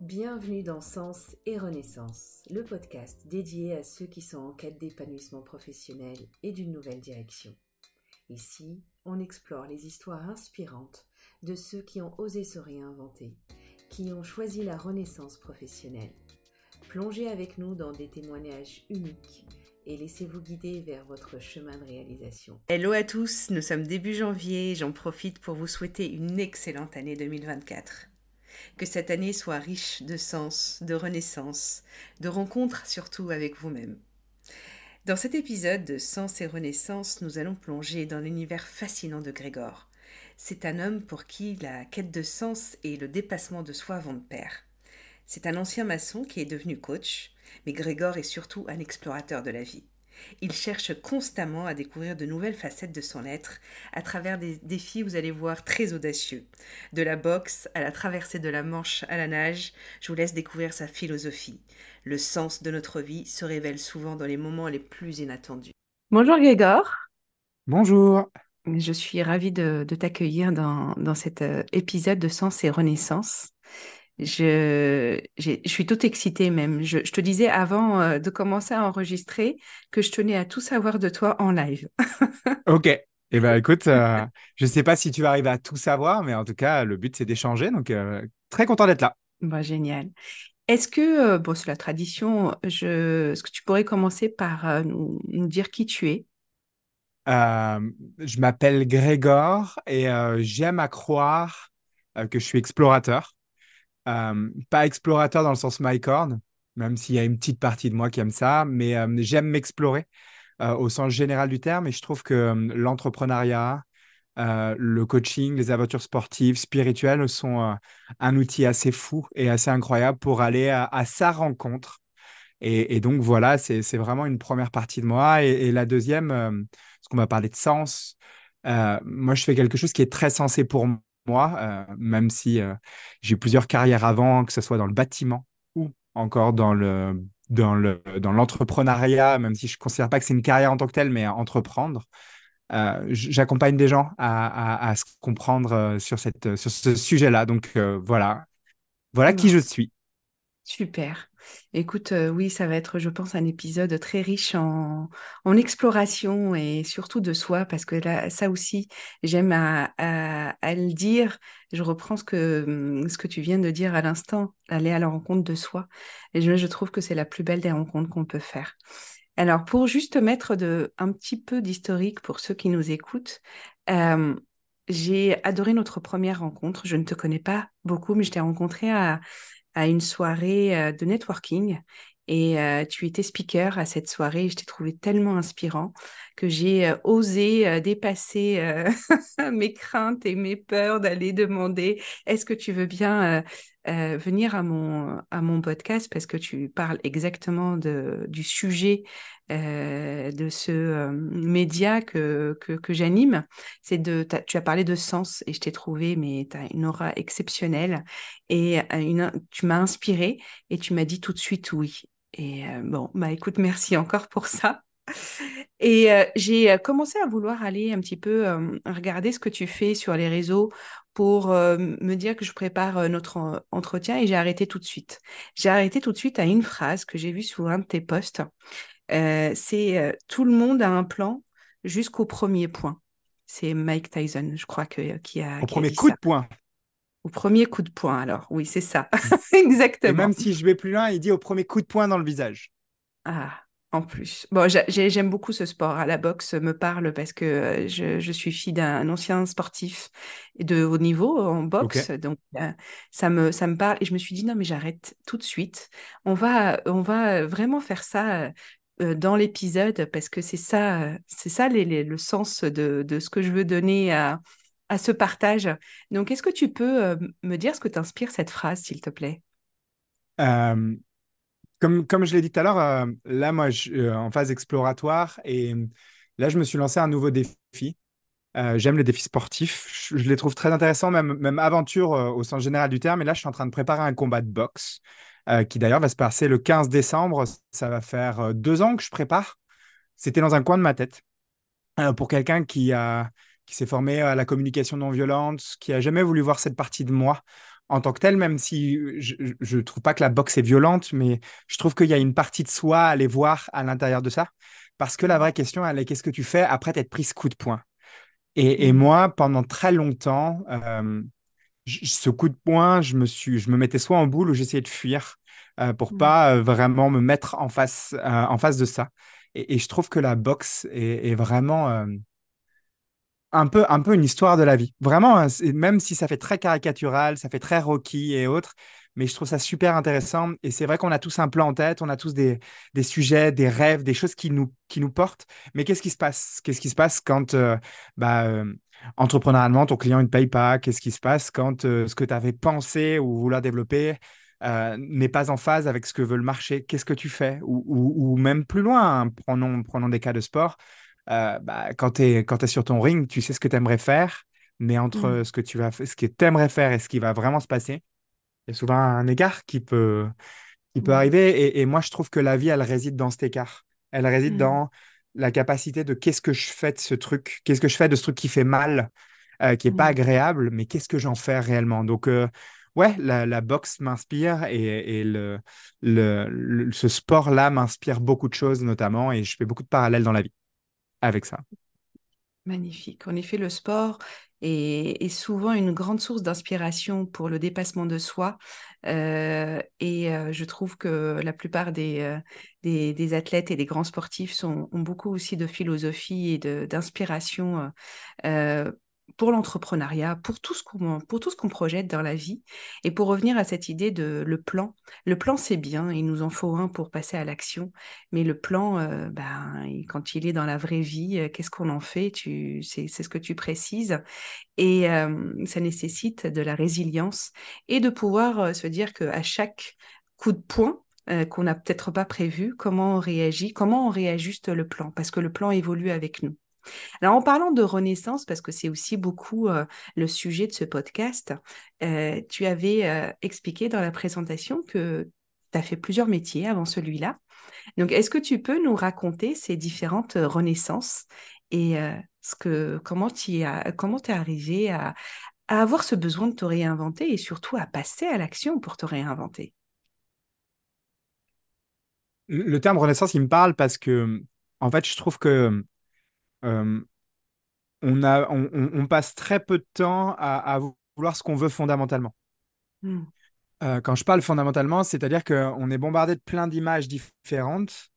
Bienvenue dans Sens et Renaissance, le podcast dédié à ceux qui sont en quête d'épanouissement professionnel et d'une nouvelle direction. Ici, on explore les histoires inspirantes de ceux qui ont osé se réinventer, qui ont choisi la renaissance professionnelle. Plongez avec nous dans des témoignages uniques et laissez-vous guider vers votre chemin de réalisation. Hello à tous, nous sommes début janvier, j'en profite pour vous souhaiter une excellente année 2024. Que cette année soit riche de sens, de renaissance, de rencontres surtout avec vous-même. Dans cet épisode de Sens et Renaissance, nous allons plonger dans l'univers fascinant de Grégor. C'est un homme pour qui la quête de sens et le dépassement de soi vont de pair. C'est un ancien maçon qui est devenu coach, mais Grégor est surtout un explorateur de la vie. Il cherche constamment à découvrir de nouvelles facettes de son être à travers des défis, vous allez voir, très audacieux. De la boxe à la traversée de la Manche à la nage, je vous laisse découvrir sa philosophie. Le sens de notre vie se révèle souvent dans les moments les plus inattendus. Bonjour Grégor. Bonjour. Je suis ravie de, t'accueillir dans, dans cet euh, épisode de Sens et Renaissance. Je, je suis toute excitée même. Je, te disais avant euh, de commencer à enregistrer que je tenais à tout savoir de toi en live. ok. Eh bien, écoute, euh, je ne sais pas si tu vas arriver à tout savoir, mais en tout cas, le but, c'est d'échanger. Donc, euh, très content d'être là. Bah, génial. Est-ce que, bon, c'est la tradition, je... est-ce que tu pourrais commencer par nous, nous, dire qui tu es? Je m'appelle Grégor et j'aime à croire que je suis explorateur. Euh, pas explorateur dans le sens mycorn, même s'il y a une petite partie de moi qui aime ça, mais euh, j'aime m'explorer euh, au sens général du terme et je trouve que l'entrepreneuriat, le coaching, les aventures sportives, spirituelles sont un outil assez fou et assez incroyable pour aller à, sa rencontre. Et, donc voilà, c'est vraiment une première partie de moi. Et, et la deuxième, parce qu'on va parler de sens, moi je fais quelque chose qui est très sensé pour moi moi, euh, même si euh, j'ai eu plusieurs carrières avant, que ce soit dans le bâtiment ou encore dans le dans le dans l'entrepreneuriat, même si je ne considère pas que c'est une carrière en tant que telle, mais entreprendre. Euh, j'accompagne des gens à, à, se comprendre sur, cette, sur ce sujet-là. Donc voilà, voilà qui je suis. Super. Écoute, euh, oui, ça va être, je pense, un épisode très riche en, exploration et surtout de soi, parce que là, ça aussi, j'aime à, le dire. Je reprends ce que, hum, ce que tu viens de dire à l'instant, aller à la rencontre de soi. Et je, je trouve que c'est la plus belle des rencontres qu'on peut faire. Alors, pour juste mettre de, un petit peu d'historique pour ceux qui nous écoutent, euh, j'ai adoré notre première rencontre. Je ne te connais pas beaucoup, mais je t'ai rencontré à, à une soirée euh, de networking et euh, tu étais speaker à cette soirée. je t'ai trouvé tellement inspirant que j'ai euh, osé dépasser mes craintes et mes peurs d'aller demander est-ce que tu veux bien venir à mon, à mon podcast? Parce que tu parles exactement de, du sujet euh, de ce euh, média que, que, j'anime. C'est de, tu as parlé de sens et je t'ai trouvé, mais tu as une aura exceptionnelle et euh, une, tu m'as inspiré et tu m'as dit tout de suite oui. Et bon, bah écoute, merci encore pour ça. Et j'ai commencé à vouloir aller un petit peu regarder ce que tu fais sur les réseaux pour me dire que je prépare notre entretien et j'ai arrêté tout de suite. J'ai arrêté tout de suite à une phrase que j'ai vue sur un de tes posts euh, c'est euh, tout le monde a un plan jusqu'au premier point. C'est Mike Tyson, je crois, que, qui a. Au premier coup de poing. Au premier coup de poing, alors. Oui, c'est ça. Exactement. Et même si je vais plus loin, il dit au premier coup de poing dans le visage. Ah, en plus. Bon, j'aime beaucoup ce sport. À la boxe me parle parce que euh, je, suis fille d'un ancien sportif de haut niveau en boxe. Donc, ça, me, ça me parle. Et je me suis dit, non, mais j'arrête tout de suite. On va, on va vraiment faire ça euh, dans l'épisode parce que c'est ça, c'est ça le sens de, ce que je veux donner à, ce partage. Donc, est-ce que tu peux euh, me dire ce que t'inspire cette phrase, s'il te plaît? Euh, comme, comme je l'ai dit tout à l'heure, là, moi, je suis en phase exploratoire et là, je me suis lancé un nouveau défi. J'aime les défis sportifs. Je, les trouve très intéressants, même, même aventure au sens général du terme. Et là, je suis en train de préparer un combat de boxe. Euh, qui d'ailleurs va se passer le 15 décembre. Ça va faire euh, deux ans que je prépare. C'était dans un coin de ma tête. Euh, pour quelqu'un qui, qui s'est formé à la communication non violente, qui a jamais voulu voir cette partie de moi en tant que tel, même si je ne trouve pas que la boxe est violente, mais je trouve qu'il y a une partie de soi à aller voir à l'intérieur de ça. Parce que la vraie question, elle est qu'est-ce que tu fais après t'être pris ce coup de poing? Et, et, mmh. moi, pendant très longtemps, euh, ce coup de poing, je me, suis, je me mettais soit en boule ou j'essayais de fuir euh, pour mmh. pas euh, vraiment me mettre en face, euh, en face de ça. Et, et, je trouve que la boxe est, est vraiment euh, un peu, un peu une histoire de la vie. Vraiment, hein, même si ça fait très caricatural, ça fait très Rocky et autres, mais je trouve ça super intéressant. Et c'est vrai qu'on a tous un plan en tête, on a tous des, des sujets, des rêves, des choses qui nous, qui nous portent. Mais qu'est-ce qui se passe? Qu'est-ce qui se passe quand, euh, bah, euh, entrepreneurialement, ton client ne paye pas? Qu'est-ce qui se passe quand euh, ce que tu avais pensé ou vouloir développer n'est pas en phase avec ce que veut le marché? Qu'est-ce que tu fais? Ou, ou, même plus loin, hein, prenons, prenons des cas de sport. Bah, quand tu es, es, sur ton ring, tu sais ce que tu aimerais faire, mais entre mmh. ce que tu vas, ce que aimerais faire et ce qui va vraiment se passer, il y a souvent un écart qui peut, qui peut arriver. Et, moi, je trouve que la vie, elle réside dans cet écart. Elle réside mmh. dans la capacité de qu'est-ce que je fais de ce truc, qu'est-ce que je fais de ce truc qui fait mal, euh, qui n'est pas mmh. agréable, mais qu'est-ce que j'en fais réellement? Donc, euh, ouais, la, boxe m'inspire et, le, le, ce sport-là m'inspire beaucoup de choses, notamment, et je fais beaucoup de parallèles dans la vie avec ça. Magnifique. En effet, le sport est, souvent une grande source d'inspiration pour le dépassement de soi. Euh, et euh, je trouve que la plupart des, euh, athlètes et des grands sportifs ont beaucoup aussi de philosophie et d'inspiration pour l'entrepreneuriat, pour tout ce qu'on pour tout ce qu'on projette dans la vie. Et pour revenir à cette idée de le plan, le plan c'est bien, il nous en faut un pour passer à l'action, mais le plan, euh, ben, quand il est dans la vraie vie, euh, qu'est-ce qu'on en fait? C'est ce que tu précises, et euh, ça nécessite de la résilience et de pouvoir se dire que à chaque coup de poing, qu'on n'a peut-être pas prévu, comment on réagit, comment on réajuste le plan, parce que le plan évolue avec nous. Alors en parlant de renaissance, parce que c'est aussi beaucoup euh, le sujet de ce podcast, euh, tu avais euh, expliqué dans la présentation que tu as fait plusieurs métiers avant celui-là. Donc est-ce que tu peux nous raconter ces différentes renaissances et ce que, comment tu es arrivé à, à avoir ce besoin de te réinventer et surtout à passer à l'action pour te réinventer? Le terme renaissance, il me parle parce que, en fait, je trouve que euh, on, a, on, passe très peu de temps à, vouloir ce qu'on veut fondamentalement. Hmm. Euh, quand je parle fondamentalement, c'est-à-dire qu'on est bombardé de plein d'images différentes,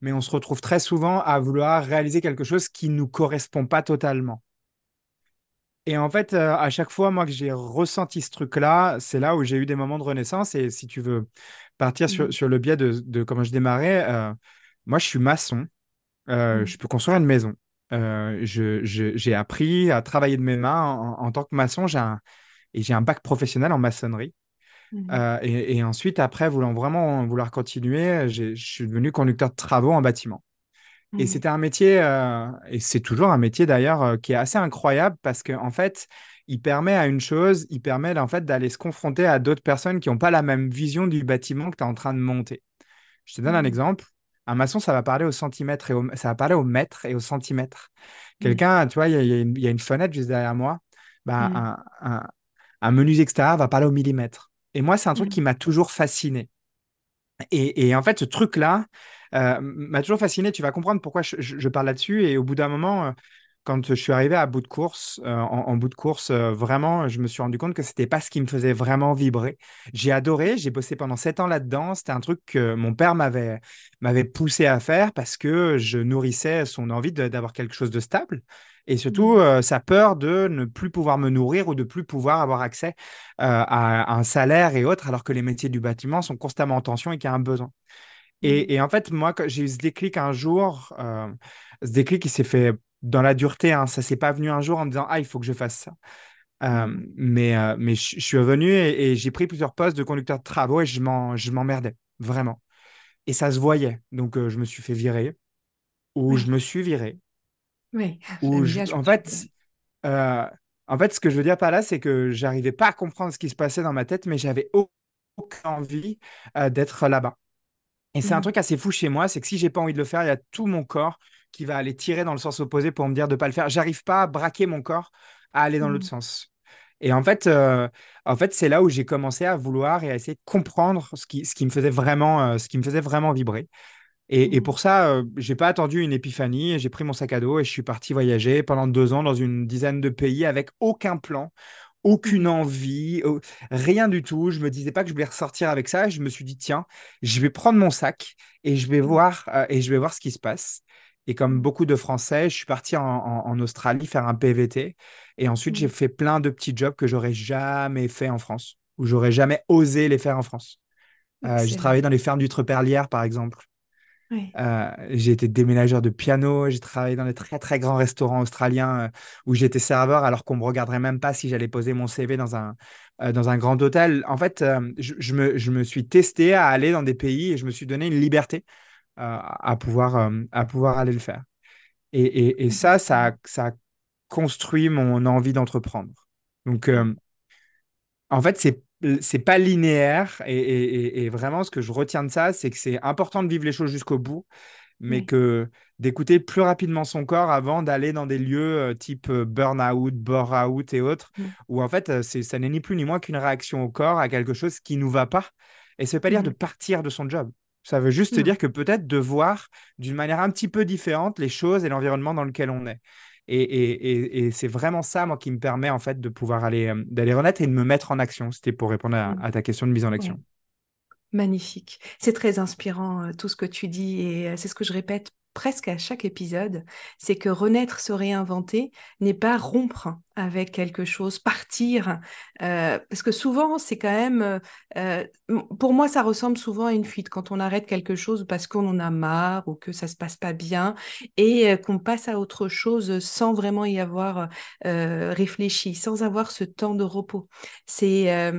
mais on se retrouve très souvent à vouloir réaliser quelque chose qui ne nous correspond pas totalement. Et en fait, euh, à chaque fois, moi, que j'ai ressenti ce truc-là, c'est là où j'ai eu des moments de renaissance. Et si tu veux partir sur, hmm. le biais de, comment je démarrais, moi, je suis maçon. Euh, mmh. je peux construire une maison. Euh, j'ai appris à travailler de mes mains en, tant que maçon. J'ai un, et j'ai un bac professionnel en maçonnerie. Mmh. Euh, et, ensuite, après, voulant vraiment vouloir continuer, je suis devenu conducteur de travaux en bâtiment. Et mmh. c'était un métier, et c'est toujours un métier d'ailleurs, qui est assez incroyable parce qu'en en fait, il permet à une chose, il permet en fait d'aller se confronter à d'autres personnes qui n'ont pas la même vision du bâtiment que tu es en train de monter. Je te donne un exemple. Un maçon, ça va parler au centimètre et au, ça va parler au mètre et au centimètre. Mmh. Quelqu'un, tu vois, il y, a une fenêtre juste derrière moi. Ben, mmh. un, un, menuisier extérieur va parler au millimètre. Et moi, c'est un truc mmh. qui m'a toujours fasciné. Et, en fait, ce truc-là euh, m'a toujours fasciné. Tu vas comprendre pourquoi je, parle là-dessus. Et au bout d'un moment, euh, quand je suis arrivé à bout de course, euh, en, bout de course, euh, vraiment, je me suis rendu compte que c'était pas ce qui me faisait vraiment vibrer. J'ai adoré, j'ai bossé pendant sept ans là-dedans. C'était un truc que mon père m'avait m'avait poussé à faire parce que je nourrissais son envie d'avoir quelque chose de stable et surtout mmh. euh, sa peur de ne plus pouvoir me nourrir ou de plus pouvoir avoir accès à un salaire et autres, alors que les métiers du bâtiment sont constamment en tension et qu'il y a un besoin. Et, mmh. et, en fait, moi, j'ai eu ce déclic un jour, ce déclic qui s'est fait dans la dureté. Hein, ça s'est pas venu un jour en me disant ah il faut que je fasse ça. Euh, mais euh, mais je, suis revenu et, j'ai pris plusieurs postes de conducteur de travaux et je m'emmerdais vraiment. Et ça se voyait. Donc euh, je me suis fait virer ou je me suis viré. Oui. Ou en fait. en fait, ce que je veux dire par là, c'est que j'arrivais pas à comprendre ce qui se passait dans ma tête, mais j'avais aucune envie d'être là-bas. Et c'est un mmh. truc assez fou chez moi, c'est que si j'ai pas envie de le faire, il y a tout mon corps qui va aller tirer dans le sens opposé pour me dire de ne pas le faire. J'arrive pas à braquer mon corps à aller dans l'autre mmh. sens. Et en fait, euh, en fait c'est là où j'ai commencé à vouloir et à essayer de comprendre ce qui, ce qui me faisait vraiment, euh, ce qui me faisait vraiment vibrer. Et, et Mmh. pour ça, euh, j'ai pas attendu une épiphanie. J'ai pris mon sac à dos et je suis parti voyager pendant deux ans dans une dizaine de pays avec aucun plan, aucune Mmh. envie, rien du tout. Je me disais pas que je voulais ressortir avec ça. Je me suis dit, tiens, je vais prendre mon sac et je vais voir, euh, et je vais voir ce qui se passe. Et comme beaucoup de Français, je suis parti en, en- en Australie faire un PVT. Et ensuite, j'ai Mmh. fait plein de petits jobs que j'aurais jamais fait en France, ou j'aurais jamais osé les faire en France. Euh, j'ai travaillé dans les fermes d'huîtres perlières, par exemple. Oui. Euh, j'ai été déménageur de piano, j'ai travaillé dans des très très grands restaurants australiens euh, où j'étais serveur alors qu'on me regarderait même pas si j'allais poser mon CV dans un, euh, dans un grand hôtel. En fait, je, je me, je me suis testé à aller dans des pays et je me suis donné une liberté à pouvoir, euh, à pouvoir aller le faire. Et, et, et ça, ça, ça construit mon envie d'entreprendre. Donc, euh, en fait, c'est c'est pas linéaire et, et- vraiment ce que je retiens de ça, c'est que c'est important de vivre les choses jusqu'au bout, mais Oui. que d'écouter plus rapidement son corps avant d'aller dans des lieux euh, type burn-out, bore-out et autres, Mmh. où en fait, ça n'est ni plus ni moins qu'une réaction au corps à quelque chose qui nous va pas. Et ça veut pas dire de Mmh. partir de son job. Ça veut juste Non. dire que peut-être de voir d'une manière un petit peu différente les choses et l'environnement dans lequel on est. Et, et- et- et c'est vraiment ça, moi, qui me permet en fait de pouvoir aller, euh, d'aller renaître et de me mettre en action. C'était pour répondre à, à ta question de mise en action. Magnifique. C'est très inspirant euh, tout ce que tu dis et euh, c'est ce que je répète presque à chaque épisode, c'est que renaître, se réinventer n'est pas rompre avec quelque chose, partir, euh, parce que souvent c'est quand même, euh, euh, pour moi ça ressemble souvent à une fuite quand on arrête quelque chose parce qu'on en a marre ou que ça se passe pas bien et qu'on passe à autre chose sans vraiment y avoir réfléchi, sans avoir ce temps de repos. C'est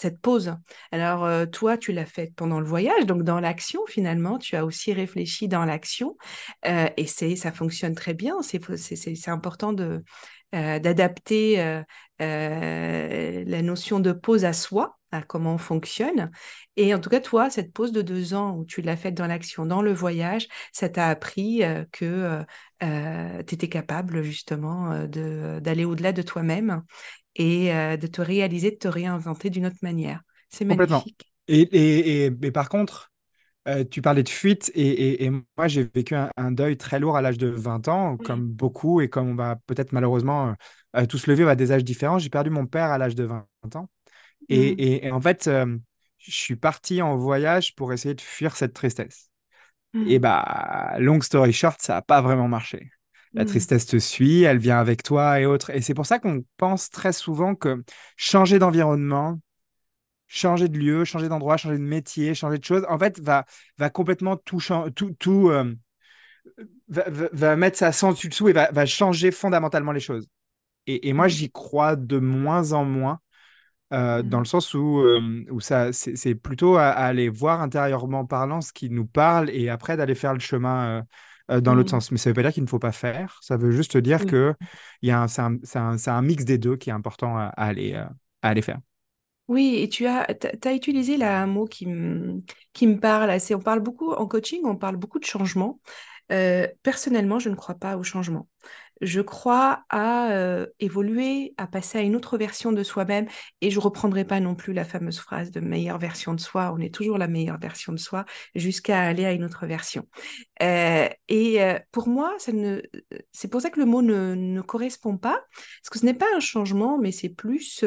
cette pause. Alors, toi, tu l'as fait pendant le voyage, donc dans l'action, finalement, tu as aussi réfléchi dans l'action, euh, et c'est, ça fonctionne très bien. C'est, important de, euh, d'adapter euh, la notion de pause à soi, à comment on fonctionne. Et en tout cas, toi, cette pause de deux ans où tu l'as faite dans l'action, dans le voyage, ça t'a appris que tu étais capable justement de, d'aller au-delà de toi-même et de te réaliser, de te réinventer d'une autre manière. C'est magnifique. Et, et, et, mais par contre, euh, tu parlais de fuite et, et- et moi, j'ai vécu un, un deuil très lourd à l'âge de 20 ans, Oui. comme beaucoup et comme on va peut-être malheureusement euh, euh, tous le vivre à des âges différents. J'ai perdu mon père à l'âge de 20 ans. Et, Mm, et- et en fait, euh, je suis parti en voyage pour essayer de fuir cette tristesse. Et mm, bah, long story short, ça n'a pas vraiment marché. La tristesse te suit, elle vient avec toi et autres. Et c'est pour ça qu'on pense très souvent que changer d'environnement, changer de lieu, changer d'endroit, changer de métier, changer de choses, en fait, va, va complètement tout, tout, tout euh, va, va- va mettre sa sens dessous et va, va changer fondamentalement les choses. Et, et moi, mm, j'y crois de moins en moins, euh, dans mm, le sens où, euh, où ça, c'est c'est plutôt à, à aller voir intérieurement parlant ce qui nous parle et après d'aller faire le chemin. euh, dans l'autre mm. sens. Mais ça ne veut pas dire qu'il ne faut pas faire. Ça veut juste dire Oui. que il y a un, c'est un, un- un mix des deux qui est important à, à aller, à aller faire. Oui, et tu as, t'as utilisé là un mot qui me, qui me parle assez. On parle beaucoup en coaching, on parle beaucoup de changement. Euh, personnellement, je ne crois pas au changement. Je crois à euh, évoluer, à passer à une autre version de soi-même. Et je reprendrai pas non plus la fameuse phrase de meilleure version de soi. On est toujours la meilleure version de soi jusqu'à aller à une autre version. Euh, et pour moi, ne, c'est pour ça que le mot ne, ne correspond pas, parce que ce n'est pas un changement, mais c'est plus,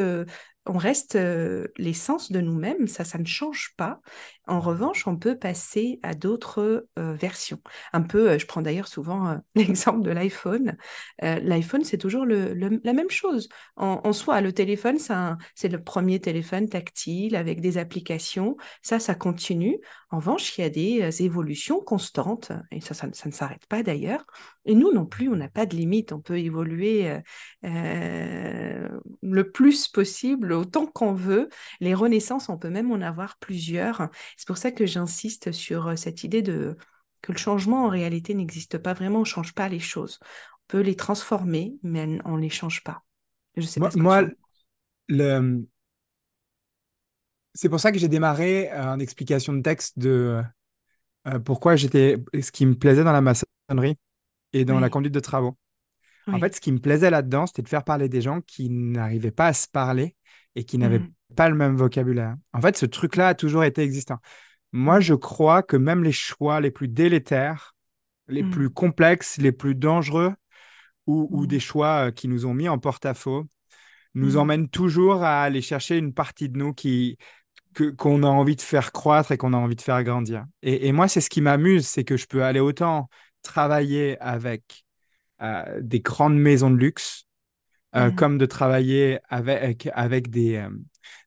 on reste euh, l'essence de nous-mêmes, ça, ça ne change pas. En revanche, on peut passer à d'autres euh, versions. Un peu, euh, je prends d'ailleurs souvent l'exemple de l'iPhone. L'iPhone, c'est toujours le, le- la même chose. En, en soi, le téléphone, c'est le premier téléphone tactile avec des applications. Ça, ça continue. En revanche, il y a des euh, évolutions constantes, et ça, ça, ne ça ne s'arrête pas d'ailleurs. Et nous non plus, on n'a pas de limite. On peut évoluer euh, euh, le plus possible, autant qu'on veut. Les renaissances, on peut même en avoir plusieurs. C'est pour ça que j'insiste sur cette idée de que le changement en réalité n'existe pas vraiment. On ne change pas les choses. On peut les transformer, mais on ne les change pas. Je sais pas Moi, ce que tu moi, en le, c'est pour ça que j'ai démarré euh, en explication de texte de euh, pourquoi j'étais, ce qui me plaisait dans la maçonnerie et dans la conduite de travaux. En fait, ce qui me plaisait là-dedans, c'était de faire parler des gens qui n'arrivaient pas à se parler et qui n'avaient Mm. pas le même vocabulaire. En fait, ce truc-là a toujours été existant. Moi, Mm. je crois que même les choix les plus délétères, les Mm. plus complexes, les plus dangereux, ou, ou des choix euh, qui nous ont mis en porte-à-faux, nous Mm. emmènent toujours à aller chercher une partie de nous qui, qu'on a envie de faire croître et qu'on a envie de faire grandir. Et, et moi, c'est ce qui m'amuse, c'est que je peux aller autant travailler avec euh, des grandes maisons de luxe, euh, Mm. comme de travailler avec, avec des, euh,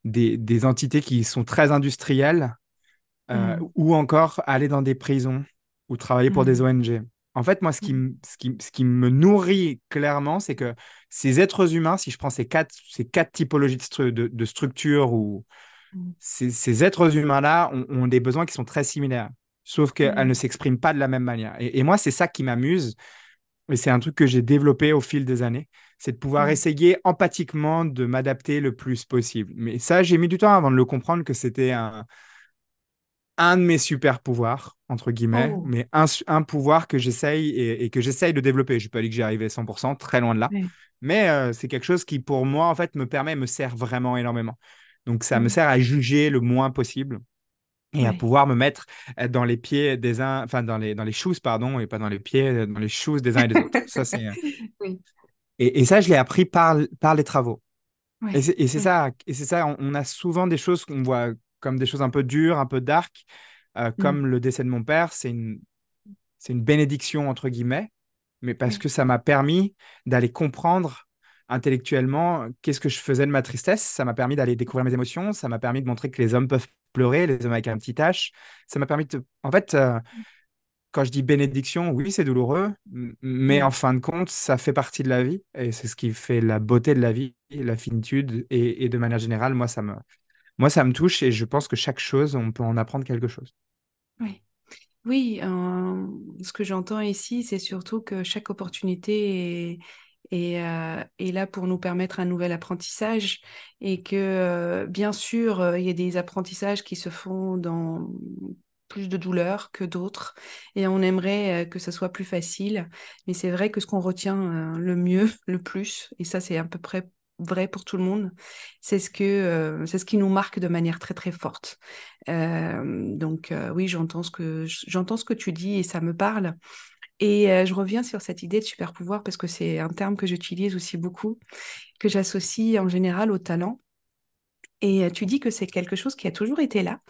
des, des entités qui sont très industrielles, euh, Mm. ou encore aller dans des prisons ou travailler pour des Mm. ONG. En fait, moi, ce qui, ce qui, ce qui me nourrit clairement, c'est que ces êtres humains, si je prends ces quatre, ces quatre typologies de, stru- de, de structures, ou. Ces, ces êtres humains-là ont, ont des besoins qui sont très similaires, sauf qu'elles ne Mm. s'expriment pas de la même manière. Et, et moi, c'est ça qui m'amuse, et c'est un truc que j'ai développé au fil des années, c'est de pouvoir Mm. essayer empathiquement de m'adapter le plus possible. Mais ça, j'ai mis du temps avant de le comprendre que c'était un, un de mes super pouvoirs, entre guillemets, Oh. mais un, un pouvoir que j'essaye et, et que j'essaye de développer. Je ne pas dire que j'y arrivé à 100%, très loin de là, mais euh, c'est quelque chose qui, pour moi, en fait, me permet, me sert vraiment énormément. Donc, ça me Mm. sert à juger le moins possible et à pouvoir me mettre dans les pieds des uns, enfin, dans les, dans les shoes, pardon, et pas dans les pieds, dans les shoes des uns et des autres. Ça, c'est, Oui. et, et ça, je l'ai appris par, par les travaux. Et Ouais. c'est et c'est Ouais. ça, et c'est ça, on, on a souvent des choses qu'on voit comme des choses un peu dures, un peu dark, euh, Mm. comme le décès de mon père, c'est une, c'est une bénédiction, entre guillemets, mais parce que ça m'a permis d'aller comprendre intellectuellement qu'est-ce que je faisais de ma tristesse, ça m'a permis d'aller découvrir mes émotions, ça m'a permis de montrer que les hommes peuvent pleurer, les hommes avec un petit H, ça m'a permis de... En fait, euh, quand je dis bénédiction, oui, c'est douloureux, mais Mm. en fin de compte, ça fait partie de la vie et c'est ce qui fait la beauté de la vie, la finitude et, et de manière générale, moi, ça me, moi, ça me touche et je pense que chaque chose, on peut en apprendre quelque chose. Oui, oui euh, ce que j'entends ici, c'est surtout que chaque opportunité est, est, euh, est là pour nous permettre un nouvel apprentissage et que, euh, bien sûr, euh, il y a des apprentissages qui se font dans plus de douleur que d'autres et on aimerait euh, que ça soit plus facile. Mais c'est vrai que ce qu'on retient euh, le mieux, le plus, et ça c'est à peu près vrai pour tout le monde, c'est ce que euh, c'est ce qui nous marque de manière très très forte. Euh, donc euh, oui, j'entends ce que j'entends ce que tu dis et ça me parle. Et euh, je reviens sur cette idée de super pouvoir parce que c'est un terme que j'utilise aussi beaucoup, que j'associe en général au talent. Et euh, tu dis que c'est quelque chose qui a toujours été là.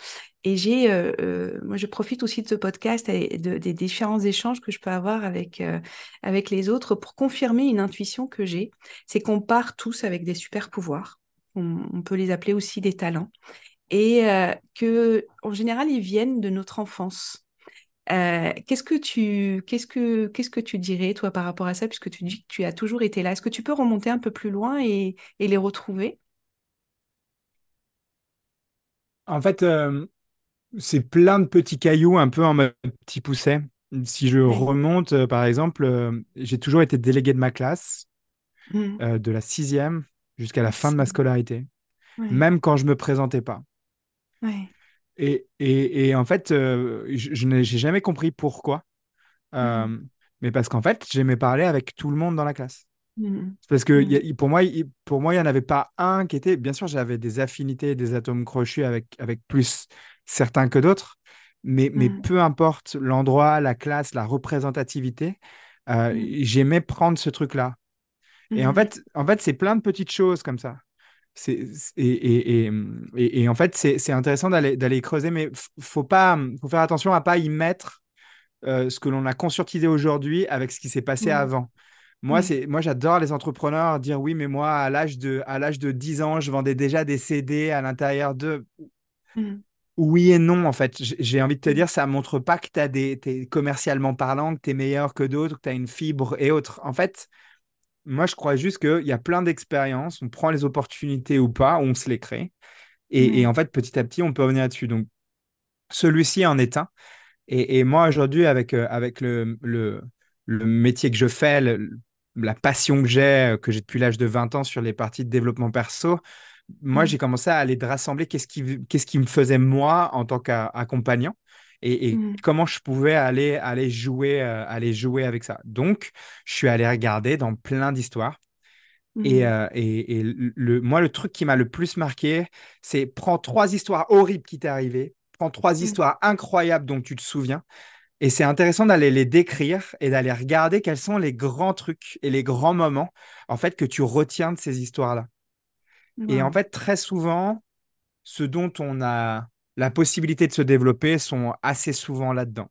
Et j'ai, euh, moi, je profite aussi de ce podcast et de, des différents échanges que je peux avoir avec, les autres pour confirmer une intuition que j'ai. C'est qu'on part tous avec des super pouvoirs. On, on peut les appeler aussi des talents. Et que, en général, ils viennent de notre enfance. Euh, qu'est-ce que tu, qu'est-ce que, qu'est-ce que tu dirais, toi, par rapport à ça, puisque tu dis que tu as toujours été là? Est-ce que tu peux remonter un peu plus loin et, et les retrouver? En fait, euh, c'est plein de petits cailloux un peu en mode petit pousset. Si je remonte, euh, par exemple, j'ai toujours été délégué de ma classe, euh, de la sixième jusqu'à la fin de ma scolarité, même quand je me présentais pas. ouais, Et, et, et en fait, euh, je, je n'ai jamais compris pourquoi. Euh, Mhm. mais parce qu'en fait, j'aimais parler avec tout le monde dans la classe. C'est Parce que y a- pour moi, il- pour moi, il n'y en avait pas un qui était. Bien sûr, j'avais des affinités, des atomes crochus avec, avec plus certains que d'autres. Mais, mais peu importe l'endroit, la classe, la représentativité, euh, j'aimais prendre ce truc-là. Et en fait, en fait c'est plein de petites choses comme ça. Et, et, et, et- et en fait, c'est intéressant d'aller creuser, mais faut pas, faut faire attention à pas y mettre euh, ce que l'on a conscientisé aujourd'hui avec ce qui s'est passé Mhm. avant. Moi, Oui. c'est, moi, j'adore les entrepreneurs dire oui, mais moi, à l'âge de, à l'âge de 10 ans, je vendais déjà des CD à l'intérieur de. Mhm. Oui et non, en fait. J'ai envie de te dire, ça montre pas que tu as des, t'es commercialement parlant, que tu es meilleur que d'autres, que tu as une fibre et autres. En fait, moi, je crois juste qu'il y a plein d'expériences, on prend les opportunités ou pas, on se les crée. Et, et en fait, petit à petit, on peut revenir là-dessus. Donc, celui-ci en est un. Et, et moi, aujourd'hui, avec, euh, avec le, le, le métier que je fais, le- la passion que j'ai, euh, que j'ai depuis l'âge de 20 ans sur les parties de développement perso, moi, Mhm. j'ai commencé à aller de rassembler qu'est-ce qui, qu'est-ce qui me faisait moi en tant qu'accompagnant. Et, Mm. comment je pouvais aller, aller, jouer, euh, aller jouer avec ça. Donc, je suis allé regarder dans plein d'histoires. Et, Mm. euh, et, et le, moi, le truc qui m'a le plus marqué, c'est prends trois histoires horribles qui t'est arrivé, prends trois Mm. histoires incroyables dont tu te souviens, et c'est intéressant d'aller les décrire et d'aller regarder quels sont les grands trucs et les grands moments, en fait, que tu retiens de ces histoires-là. Et en fait, très souvent, ce dont on a la possibilité de se développer sont assez souvent là-dedans.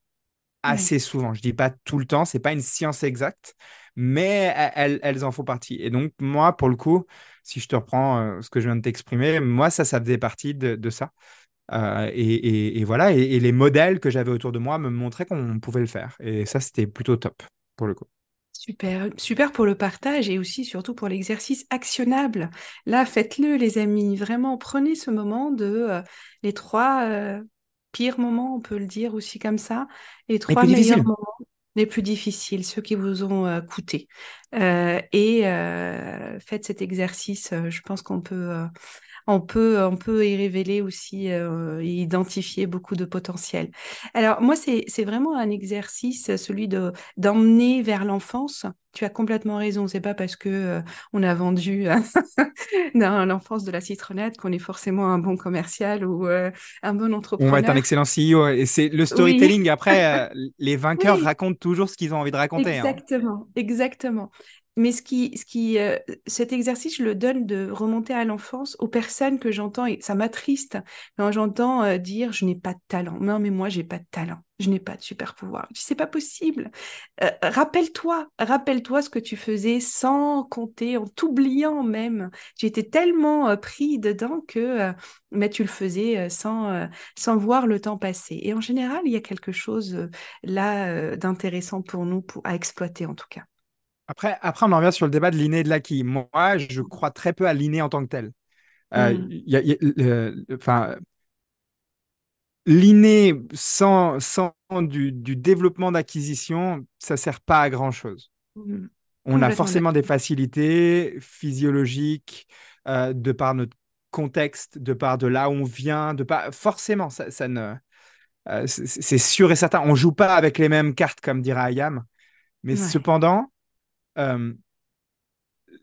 Assez souvent. Je dis pas tout le temps, c'est pas une science exacte, mais e- elles, elles en font partie. Et donc, moi, pour le coup, si je te reprends euh, ce que je viens de t'exprimer, moi, ça, ça faisait partie de, de ça. Euh, et, et- et voilà, et, et les modèles que j'avais autour de moi me montraient qu'on pouvait le faire. Et ça, c'était plutôt top, pour le coup. Super, super pour le partage et aussi surtout pour l'exercice actionnable. Là, faites-le, les amis. Vraiment, prenez ce moment de euh, les trois euh, pires moments, on peut le dire aussi comme ça, les Et trois meilleurs moments, les plus difficiles, ceux qui vous ont euh, coûté. Et faites cet exercice. je pense qu'on peut, on peut, on peut y révéler aussi euh, et identifier beaucoup de potentiel. Alors moi, c'est, vraiment un exercice, celui de d'emmener vers l'enfance. Tu as complètement raison. C'est pas parce que euh, on a vendu dans l'enfance de la citronnette qu'on est forcément un bon commercial ou euh, un bon On va être un entrepreneur. excellent CEO. Et c'est le Oui, storytelling. Après, euh, les vainqueurs oui. racontent toujours ce qu'ils ont envie de raconter. hein. Exactement, exactement. Mais ce qui, ce qui, euh, cet exercice, je le donne de remonter à l'enfance aux personnes que j'entends, et ça m'attriste quand j'entends euh, dire je n'ai pas de talent. Non, mais moi, j'ai pas de talent. Je n'ai pas de super pouvoir. C'est pas possible. Euh, rappelle-toi, rappelle-toi ce que tu faisais sans compter, en t'oubliant même. Tu étais tellement pris dedans que mais tu le faisais sans, sans voir le temps passer. Et en général, il y a quelque chose là d'intéressant pour nous à exploiter en tout cas. Après, après, on en revient sur le débat de l'inné et de l'acquis. Moi, je crois très peu à l'inné en tant que tel. Euh, Mm, il y a- il y a- le- le- enfin, l'inné sans, sans du, du développement d'acquisition, ça sert pas à grand-chose. mm. On a forcément des facilités physiologiques euh, de par notre contexte, de par de là où on vient, de par forcément, ça, ça ne, euh, c'est sûr et certain. On joue pas avec les mêmes cartes, comme dirait Ayam, mais Ouais. cependant, euh,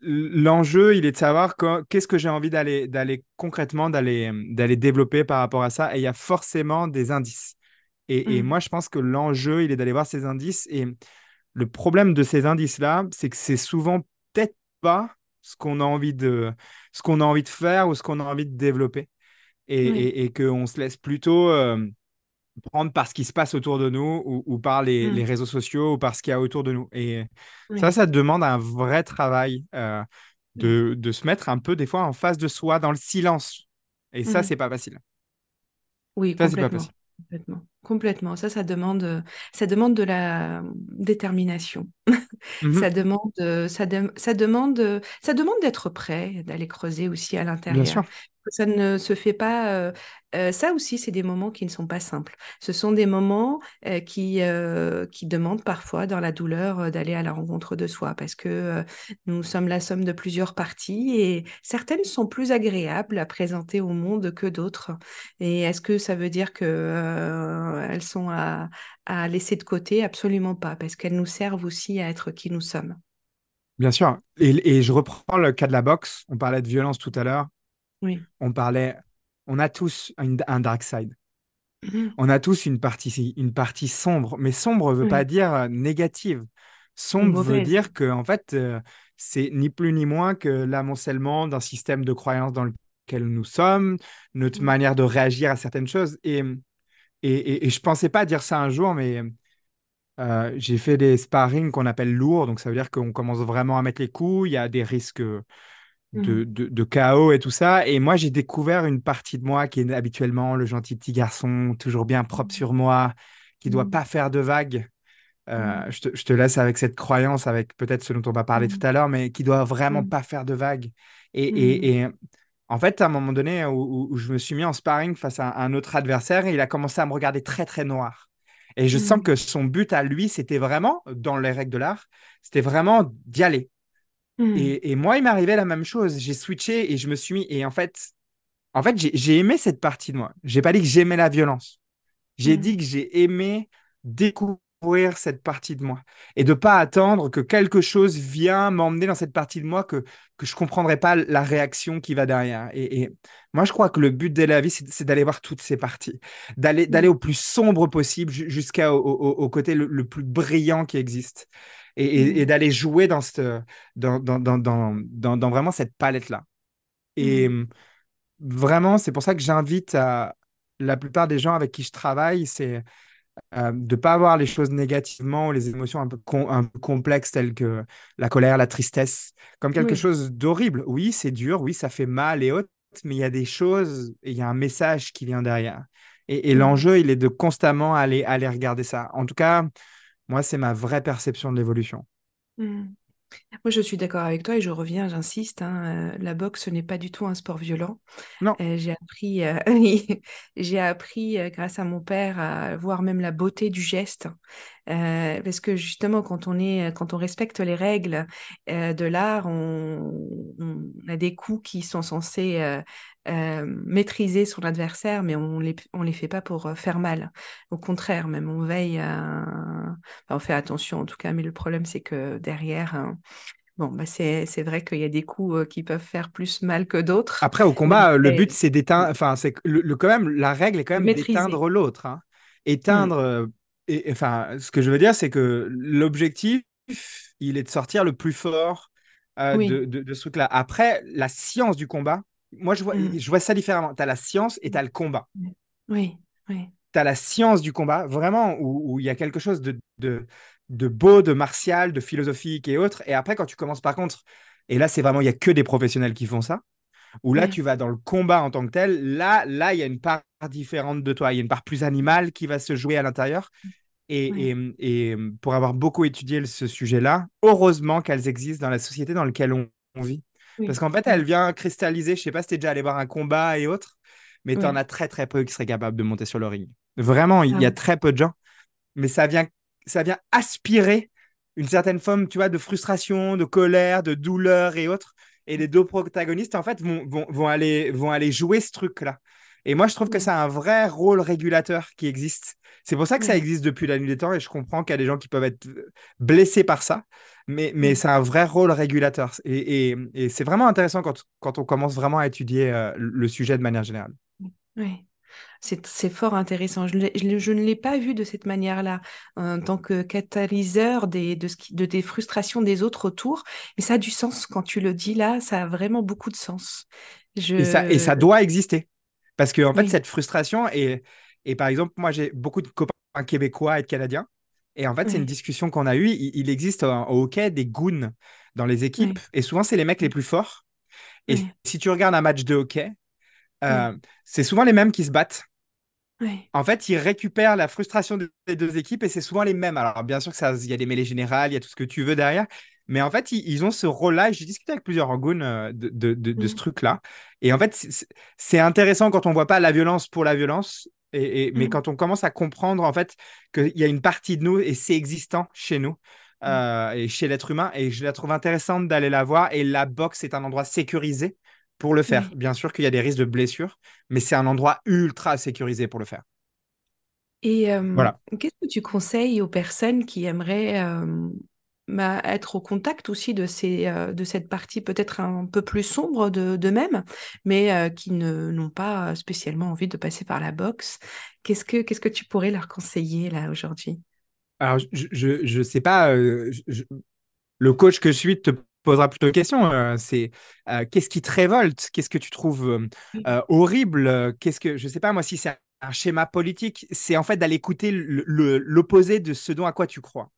l'enjeu, il est de savoir qu'est-ce que j'ai envie d'aller d'aller concrètement d'aller d'aller développer par rapport à ça. Et il y a forcément des indices. Et, et Mm, moi, je pense que l'enjeu, il est d'aller voir ces indices. Et le problème de ces indices-là, c'est que c'est souvent peut-être pas ce qu'on a envie de, ce qu'on a envie de faire ou ce qu'on a envie de développer. Et, Oui. et, et qu'on se laisse plutôt euh, prendre par ce qui se passe autour de nous ou, ou par les, les réseaux sociaux ou par ce qu'il y a autour de nous. Et ça, Oui. ça demande un vrai travail euh, Oui. de, de se mettre un peu des fois en face de soi dans le silence. Et ça, Mm. c'est pas facile. Oui, Ça, pas facile. Complètement. Complètement. Ça, ça demande, euh, ça demande de la détermination. Mhm. Ça demande, euh, ça, dem- ça demande, euh, ça demande d'être prêt, d'aller creuser aussi à l'intérieur. Ça ne se fait pas. euh, euh, ça aussi, c'est des moments qui ne sont pas simples. Ce sont des moments euh, qui, qui demandent parfois, dans la douleur, d'aller à la rencontre de soi, parce que nous sommes la somme de plusieurs parties et certaines sont plus agréables à présenter au monde que d'autres. Et est-ce que ça veut dire que euh, elles sont à, à laisser de côté? Absolument pas, parce qu'elles nous servent aussi à être qui nous sommes. Bien sûr. Et, et je reprends le cas de la boxe. On parlait de violence tout à l'heure. Oui. On parlait. On a tous une- un dark side. Mhm. On a tous une partie, une partie sombre. Mais sombre veut pas dire euh, négative. Sombre veut dire que, en fait, euh, c'est ni plus ni moins que l'amoncellement d'un système de croyances dans lequel nous sommes, notre manière de réagir à certaines choses. Et, et, et, et je pensais pas dire ça un jour, mais euh, j'ai fait des sparring qu'on appelle lourds. Donc, ça veut dire qu'on commence vraiment à mettre les coups. Il y a des risques de, Mhm. de, de chaos et tout ça. Et moi, j'ai découvert une partie de moi qui est habituellement le gentil petit garçon, toujours bien propre sur moi, qui doit Mhm. pas faire de vagues. Euh, Mhm. je te, je te laisse avec cette croyance, avec peut-être ce dont on va parler tout Mhm. à l'heure, mais qui doit vraiment Mhm. pas faire de vagues. Et, Mhm. et, et en fait, à un moment donné où, je me suis mis en sparring face à un autre adversaire, il a commencé à me regarder très, très noir. Et je sens Mhm. que son but à lui, c'était vraiment, dans les règles de l'art, c'était vraiment d'y aller. Mhm. Et, et moi, il m'arrivait la même chose. J'ai switché et je me suis mis. Et en fait, en fait j'ai aimé cette partie de moi. J'ai pas dit que j'aimais la violence. J'ai Mm. dit que j'ai aimé découvrir cette partie de moi et de pas attendre que quelque chose vienne m'emmener dans cette partie de moi que, que je comprendrais pas la réaction qui va derrière. Et, et moi, je crois que le but de la vie, c'est d'aller voir toutes ces parties, d'aller d'aller Mm. au plus sombre possible ju- jusqu'à au, au- au côté le, le plus brillant qui existe et, et- et Mm. d'aller jouer dans, cette, dans, dans, dans, dans, vraiment cette palette-là. Et Mm. vraiment, c'est pour ça que j'invite à la plupart des gens avec qui je travaille, c'est euh, de ne pas voir les choses négativement ou les émotions un peu, com- un peu complexes telles que la colère, la tristesse, comme quelque Oui. chose d'horrible. Oui, c'est dur, oui, ça fait mal et autres, mais il y a des choses et il y a un message qui vient derrière. Et, et l'enjeu, il est de constamment aller, aller regarder ça. En tout cas, moi, c'est ma vraie perception de l'évolution. Mm. Moi, je suis d'accord avec toi et je reviens, j'insiste, hein, euh, la boxe, ce n'est pas du tout un sport violent. Non, Euh, j'ai appris, euh, j'ai appris grâce à mon père à voir même la beauté du geste. Parce que justement, quand on est, quand on respecte les règles de l'art, on, on a des coups qui sont censés maîtriser son adversaire, mais on les, on les fait pas pour faire mal. Au contraire, même on veille à, on fait attention en tout cas, mais le problème c'est que derrière, hein, bon, bah c'est, vrai qu'il y a des coups euh, qui peuvent faire plus mal que d'autres, Après, au combat, le but, c'est d'éteindre. Enfin, c'est le, le- quand même, la règle est quand même d'éteindre l'autre. hein. Mm. Éteindre. euh, et, enfin, ce que je veux dire, c'est que l'objectif, il est de sortir le plus fort euh, Oui. de, de, de ce truc-là. Après, la science du combat, moi, je vois, Mm. je vois ça différemment. Tu as la science et tu as le combat. Oui, oui, Tu as la science du combat, vraiment, où il y a quelque chose de, de, de beau, de martial, de philosophique et autres. Et après, quand tu commences, par contre, et là, c'est vraiment, il n'y a que des professionnels qui font ça où là, tu vas dans le combat en tant que tel. Là, là, il y a une part différente de toi. Il y a une part plus animale qui va se jouer à l'intérieur. Et, et, et pour avoir beaucoup étudié ce sujet-là, heureusement qu'elles existent dans la société dans laquelle on, on vit. Parce qu'en fait, elle vient cristalliser. Je sais pas si tu es déjà allé voir un combat et autres, mais tu en oui. as très, très peu qui seraient capables de monter sur le ring. Vraiment, il y a très peu de gens, mais ça vient, ça vient aspirer une certaine forme, tu vois, de frustration, de colère, de douleur et autres. Et les deux protagonistes, en fait, vont, vont, vont aller, vont aller jouer ce truc-là. Et moi, je trouve que c'est un vrai rôle régulateur qui existe. C'est pour ça que ça existe depuis la nuit des temps et je comprends qu'il y a des gens qui peuvent être blessés par ça, mais, mais c'est un vrai rôle régulateur. Et, et, et c'est vraiment intéressant quand, quand on commence vraiment à étudier euh, le sujet de manière générale. oui. C'est, fort intéressant. Je, ne l'ai pas vu de cette manière-là, en tant que catalyseur des, de, ce qui, de tes frustrations des autres autour. Mais ça a du sens quand tu le dis là, ça a vraiment beaucoup de sens. Et ça, et Je... ça doit exister. Parce que, en fait, Oui, cette frustration, et, et par exemple, moi, j'ai beaucoup de copains québécois et de canadiens. Et en fait, c'est une discussion qu'on a eue. Il, il existe au, au hockey des goons dans les équipes. oui, Et souvent, c'est les mecs les plus forts. Et si tu regardes un match de hockey, euh, c'est souvent les mêmes qui se battent. oui, En fait, ils récupèrent la frustration des deux équipes et c'est souvent les mêmes. Alors, bien sûr que ça, il y a des mêlées générales, il y a tout ce que tu veux derrière. Mais en fait, ils, ils ont ce rôle-là. J'ai discuté avec plusieurs Rangoon euh, de, de, ce mm, truc-là. Et en fait, c'est- intéressant quand on voit pas la violence pour la violence. Et, et- mais mm, quand on commence à comprendre, en fait, qu'il y a une partie de nous et c'est existant chez nous mm, euh, et chez l'être humain. Et je la trouve intéressante d'aller la voir. Et la boxe est un endroit sécurisé pour le faire. oui. Bien sûr qu'il y a des risques de blessures, mais c'est un endroit ultra sécurisé pour le faire. Et euh, Voilà. qu'est-ce que tu conseilles aux personnes qui aimeraient euh, bah, être au contact aussi de, ces, euh, de cette partie peut-être un peu plus sombre de, d'eux-mêmes, mais qui ne, n'ont pas spécialement envie de passer par la boxe? Qu'est-ce que, qu'est-ce que tu pourrais leur conseiller là aujourd'hui? Alors, je, je, je sais pas, je- le coach que je suis te posera plutôt une question. euh, c'est euh, qu'est-ce qui te révolte? Qu'est-ce que tu trouves euh, euh, horrible? Qu'est-ce que, je sais pas, moi, si c'est un schéma politique, c'est en fait d'aller écouter l'opposé de ce dont à quoi tu crois.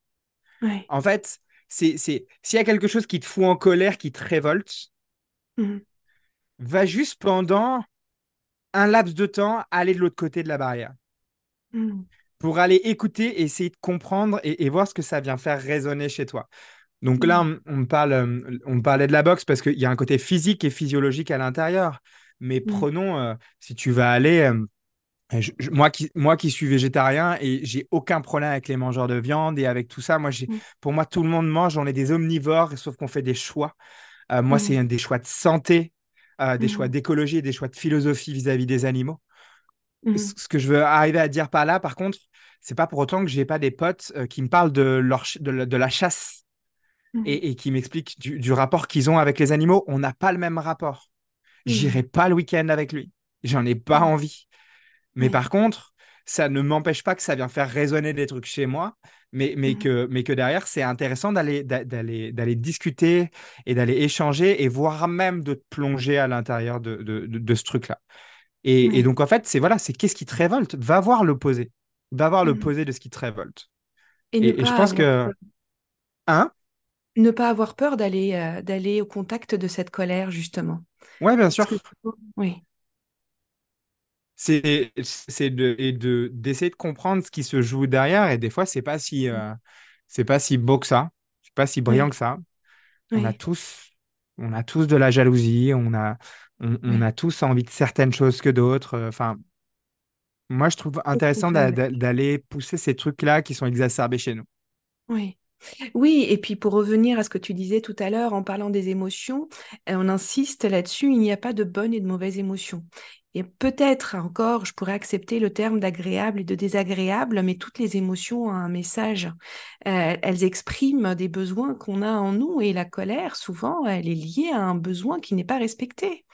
ouais, En fait, c'est, s'il y a quelque chose qui te fout en colère, qui te révolte, mhm, va juste pendant un laps de temps aller de l'autre côté de la barrière. mhm, pour aller écouter essayer de comprendre et, et voir ce que ça vient faire résonner chez toi. Donc là, oui, on, parle, euh, on parlait de la boxe parce qu'il y a un côté physique et physiologique à l'intérieur. Mais mhm, prenons, euh, si tu vas aller, euh, je- je- moi, qui, moi qui suis végétarien et j'ai aucun problème avec les mangeurs de viande et avec tout ça, moi, j'ai, mhm, pour moi, tout le monde mange, on est des omnivores, sauf qu'on fait des choix. Euh, moi, c'est des choix de santé, des choix d'écologie et des choix de philosophie vis-à-vis des animaux. Ce que je veux arriver à dire par là, par contre, c'est pas pour autant que j'ai pas des potes qui me parlent de, leur, de la chasse Mhm. et, et qui m'expliquent du, du rapport qu'ils ont avec les animaux. On n'a pas le même rapport. J'irai pas le week-end avec lui. J'en ai pas envie. Mais par contre, ça ne m'empêche pas que ça vient faire résonner des trucs chez moi, mais, mais, Mhm. que, mais que derrière, c'est intéressant d'aller, d'a- d'aller, d'aller discuter et d'aller échanger et voire même de te plonger à l'intérieur de, de, de, de ce truc-là. Et, donc, en fait, c'est voilà, c'est qu'est-ce qui te révolte? Va voir l'opposé. Va voir Mhm. l'opposé de ce qui te révolte. Et ne Et, et je pense que, hein? Ne pas avoir peur d'aller euh, d'aller au contact de cette colère, justement. Ouais, bien sûr. que oui. C'est, c'est de, et de, d'essayer de comprendre ce qui se joue derrière. Et des fois, c'est pas si, euh, c'est pas si beau que ça. C'est pas si brillant Oui. que ça. On a tous, on a tous de la jalousie. On a, on, a tous envie de certaines choses que d'autres. Enfin, moi, je trouve intéressant d'a- d'a- d'aller pousser ces trucs-là qui sont exacerbés chez nous. Oui. Oui, et puis pour revenir à ce que tu disais tout à l'heure en parlant des émotions, on insiste là-dessus, il n'y a pas de bonnes et de mauvaises émotions. Et peut-être encore, je pourrais accepter le terme d'agréable et de désagréable, mais toutes les émotions ont un message. Elles expriment des besoins qu'on a en nous et la colère, souvent, elle est liée à un besoin qui n'est pas respecté.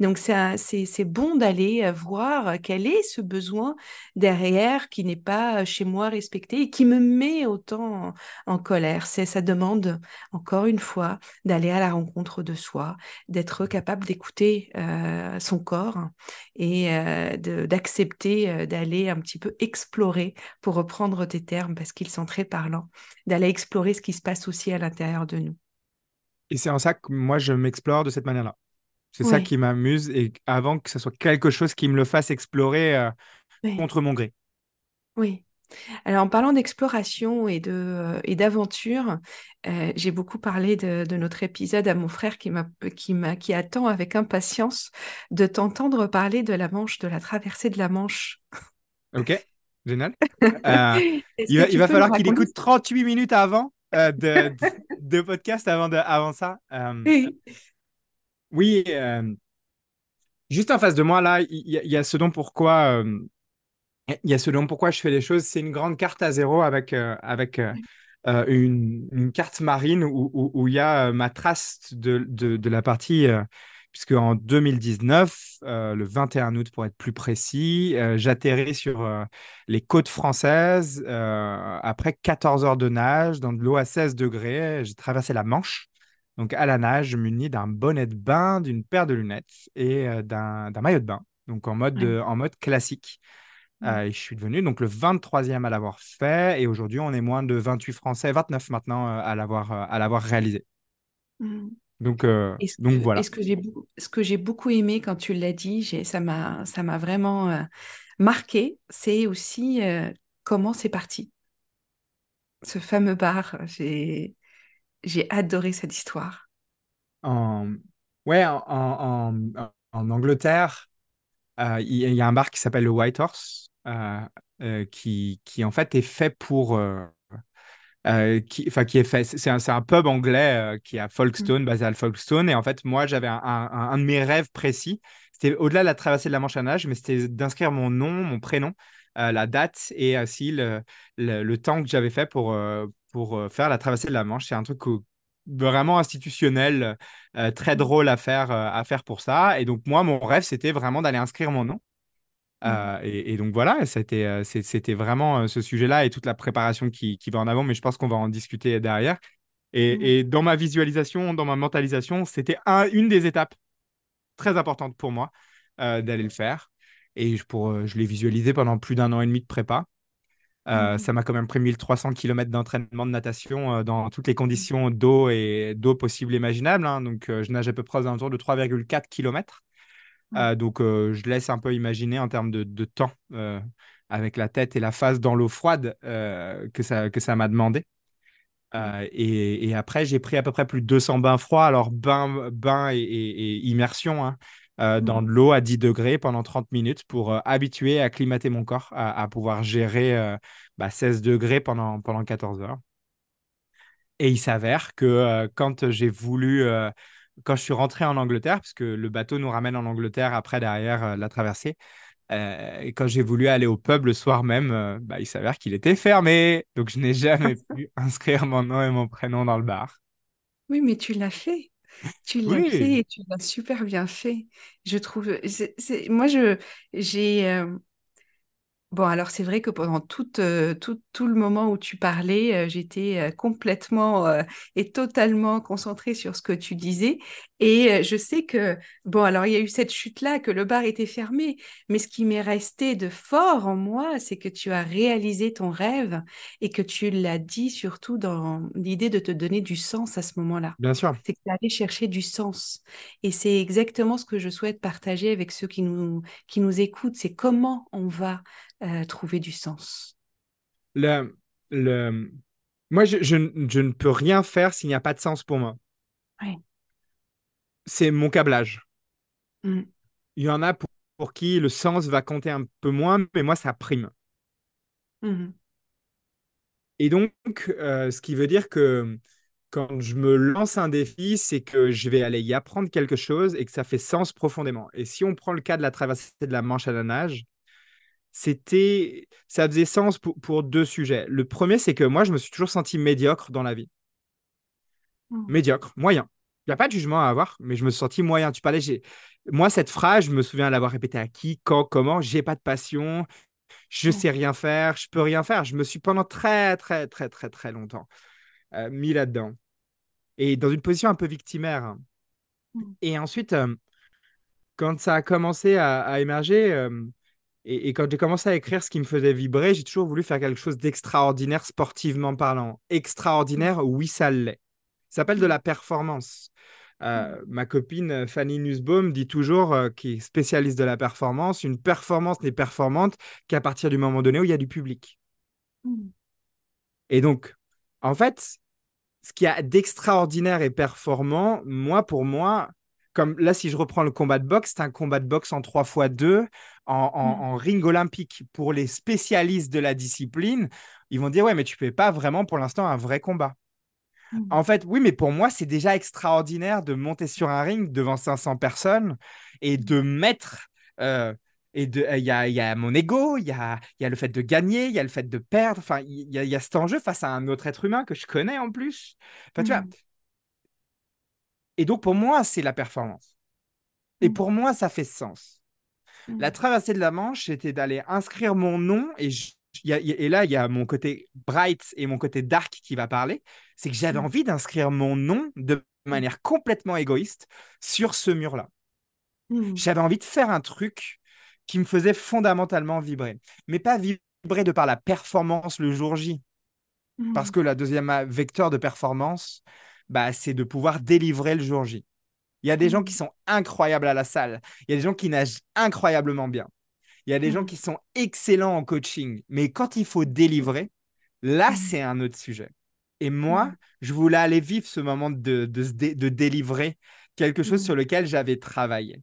Donc, c'est bon d'aller voir quel est ce besoin derrière qui n'est pas chez moi respecté et qui me met autant en, colère. C'est, ça demande, encore une fois, d'aller à la rencontre de soi, d'être capable d'écouter son corps et d'accepter d'aller un petit peu explorer, pour reprendre tes termes, parce qu'ils sont très parlants, d'aller explorer ce qui se passe aussi à l'intérieur de nous. Et c'est en ça que moi, je m'explore de cette manière-là. C'est ça qui m'amuse et avant que ce soit quelque chose qui me le fasse explorer euh, contre mon gré. oui. Alors, en parlant d'exploration et de, euh, et d'aventure, euh, j'ai beaucoup parlé de, de notre épisode à mon frère qui m'a, qui m'a, qui attend avec impatience de t'entendre parler de la Manche, de la traversée de la Manche. Ok, génial. Il va, il va falloir qu'il écoute 38 minutes avant de, de, de podcast avant, de, avant ça. Oui, oui, euh, juste en face de moi, là, il y, a- il y a ce dont pourquoi, euh, il y a ce dont pourquoi je fais les choses. C'est une grande carte à zéro avec, euh, avec une, une carte marine où, où- où il y a ma trace de, de, de la partie, puisque en 2019, euh, le 21 août pour être plus précis, j'atterris sur les côtes françaises après 14 heures de nage dans de l'eau à 16 degrés. J'ai traversé la Manche. Donc à la nage, muni d'un bonnet de bain, d'une paire de lunettes et euh, d'un maillot de bain. Donc en mode, en mode classique. Euh, je suis devenu donc le 23e à l'avoir fait. Et aujourd'hui, on est moins de 28 Français, 29 maintenant, euh, à l'avoir euh, à l'avoir réalisé. Mm. Donc, ce que, donc et voilà. ce que j'ai, ce que j'ai beaucoup aimé quand tu l'as dit, ça m'a, ça m'a vraiment marqué, c'est aussi comment c'est parti. Ce fameux bar, j'ai, j'ai adoré cette histoire. En, ouais, en, en, Angleterre, euh, il y, a un bar qui s'appelle le White Horse, euh, euh, qui, qui en fait est fait pour. qui, enfin, qui est fait. C'est un, un pub anglais qui est à Mm. Folkestone, basé à Folkestone. Et en fait, moi, j'avais un, un- un de mes rêves précis. C'était au-delà de la traversée de la Manche à nage, mais c'était d'inscrire mon nom, mon prénom, la date et aussi le, le, le temps que j'avais fait pour, pour euh, faire la traversée de la Manche. C'est un truc vraiment institutionnel, euh, très Mm. drôle à faire, euh, à faire pour ça. Et donc, moi, mon rêve, c'était vraiment d'aller inscrire mon nom. Mm. Et, et donc voilà, c'était vraiment ce sujet-là et toute la préparation qui, qui va en avant, mais je pense qu'on va en discuter derrière. Mm. Et, et dans ma visualisation, dans ma mentalisation, c'était un- une des étapes très importantes pour moi d'aller le faire. Et je, pour, je l'ai visualisé pendant plus d'un an et demi de prépa. Euh, Mm. ça m'a quand même pris 1300 km d'entraînement de natation euh, dans toutes les conditions d'eau et d'eau possibles et imaginables. hein. Donc, euh, je nage à peu près aux alentours de 3,4 km. Mm. Euh, donc, je laisse un peu imaginer en termes de, de temps avec la tête et la face dans l'eau froide que ça, que ça m'a demandé. Euh, et, et après, j'ai pris à peu près plus de 200 bains froids. Alors, bain, bain et, et- et immersion hein, euh, dans Mm. de l'eau à 10 degrés pendant 30 minutes pour euh, habituer, acclimater mon corps à, à pouvoir gérer euh, bah, 16 degrés pendant, pendant 14 heures. Et il s'avère que euh, quand j'ai voulu, euh, quand je suis rentré en Angleterre, parce que le bateau nous ramène en Angleterre après derrière la traversée, et quand j'ai voulu aller au pub le soir même, bah, il s'avère qu'il était fermé. Donc, je n'ai jamais pu inscrire mon nom et mon prénom dans le bar. Oui, mais tu l'as fait. Tu l'as Oui, fait et tu l'as super bien fait. Je trouve. moi, je j'ai. euh, Bon, alors c'est vrai que pendant tout, euh, tout, tout le moment où tu parlais, euh, j'étais euh, complètement et totalement concentrée sur ce que tu disais. Et euh, je sais que, bon, alors il y a eu cette chute-là, que le bar était fermé, mais ce qui m'est resté de fort en moi, c'est que tu as réalisé ton rêve et que tu l'as dit surtout dans l'idée de te donner du sens à ce moment-là. bien sûr. C'est que tu allé chercher du sens. Et c'est exactement ce que je souhaite partager avec ceux qui nous, qui nous écoutent, c'est comment on va euh, trouver du sens. Le, le... Moi, je, je ne je ne peux rien faire s'il n'y a pas de sens pour moi. Ouais. C'est mon câblage. Mm. Il y en a pour, pour qui le sens va compter un peu moins, mais moi, ça prime. Mhm. Et donc, euh, ce qui veut dire que quand je me lance un défi, c'est que je vais aller y apprendre quelque chose et que ça fait sens profondément. Et si on prend le cas de la traversée de la Manche à la nage, c'était, ça faisait sens pour, pour deux sujets. Le premier, c'est que moi, je me suis toujours senti médiocre dans la vie. Mm. Médiocre, moyen. N'y a pas de jugement à avoir, mais je me suis senti moyen. Tu parlais, j'ai... moi, cette phrase, je me souviens l'avoir répétée à qui, quand, comment. J'ai pas de passion, je sais rien faire, je peux rien faire. Je me suis pendant très, très, très, très, très longtemps euh, mis là-dedans. Et dans une position un peu victimaire. hein. Mm. Et ensuite, euh, quand ça a commencé à, à émerger, euh, et, et quand j'ai commencé à écrire ce qui me faisait vibrer, j'ai toujours voulu faire quelque chose d'extraordinaire sportivement parlant. Extraordinaire, oui, ça l'est. Ça s'appelle de la performance. Euh, ma copine euh, Fanny Nussbaum dit toujours, euh, qui est spécialiste de la performance, une performance n'est performante qu'à partir du moment donné où il y a du public. Mm. Et donc, en fait, ce qu'il y a d'extraordinaire et performant, moi, pour moi, comme là, si je reprends le combat de boxe, c'est un combat de boxe en 3 x 2 en, en- Mm. en ring olympique. Pour les spécialistes de la discipline, ils vont dire, ouais, mais tu fais pas vraiment pour l'instant un vrai combat. Mm. En fait, oui, mais pour moi, c'est déjà extraordinaire de monter sur un ring devant 500 personnes et de mettre. euh, et de, il y a, il y a mon ego, il y a, il y a le fait de gagner, il y a le fait de perdre. Enfin, il y y a cet enjeu face à un autre être humain que je connais en plus. Enfin, tu vois. Mm. Et donc, pour moi, c'est la performance. Et Mm. pour moi, ça fait sens. La traversée de la Manche, c'était d'aller inscrire mon nom. Et, y a- et là, il y a mon côté bright et mon côté dark qui va parler. C'est que j'avais Mm. envie d'inscrire mon nom de manière complètement égoïste sur ce mur-là. Mm. J'avais envie de faire un truc qui me faisait fondamentalement vibrer. Mais pas vibrer de par la performance le jour J. Mm. Parce que la deuxième vecteur de performance, bah, c'est de pouvoir délivrer le jour J. Il y a des gens Mm. qui sont incroyables à la salle. Il y a des gens qui nagent incroyablement bien. Il y a des gens qui sont excellents en coaching. Mais quand il faut délivrer, là, Mm. c'est un autre sujet. Et moi, Mm. je voulais aller vivre ce moment de, de, se dé- de délivrer quelque chose Mm. sur lequel j'avais travaillé.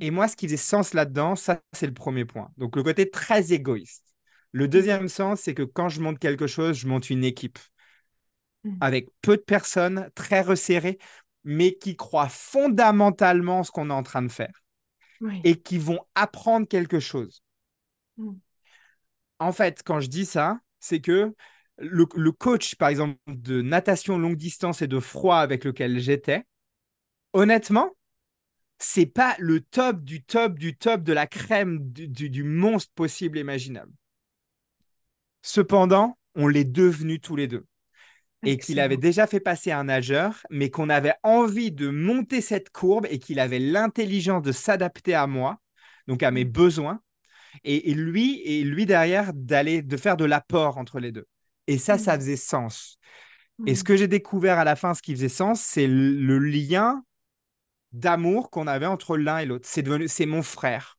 Et moi, ce qui faisait sens là-dedans, ça, c'est le premier point. Donc, le côté très égoïste. Le deuxième sens, c'est que quand je monte quelque chose, je monte une équipe avec peu de personnes, très resserrées, mais qui croient fondamentalement ce qu'on est en train de faire Oui. et qui vont apprendre quelque chose. Mm. En fait, quand je dis ça, c'est que le, le coach, par exemple, de natation longue distance et de froid avec lequel j'étais, honnêtement, c'est pas le top du top du top de la crème du, du- du monstre possible et imaginable. Cependant, on l'est devenus tous les deux. Et qu'il avait déjà fait passer un nageur, mais qu'on avait envie de monter cette courbe et qu'il avait l'intelligence de s'adapter à moi, donc à mes Mm. besoins, et, et lui, et lui derrière, d'aller, de faire de l'apport entre les deux. Et ça, ça Mm. faisait sens. Et ce Mm. que j'ai découvert à la fin, ce qui faisait sens, c'est le, le lien d'amour qu'on avait entre l'un et l'autre. C'est devenu, c'est mon frère.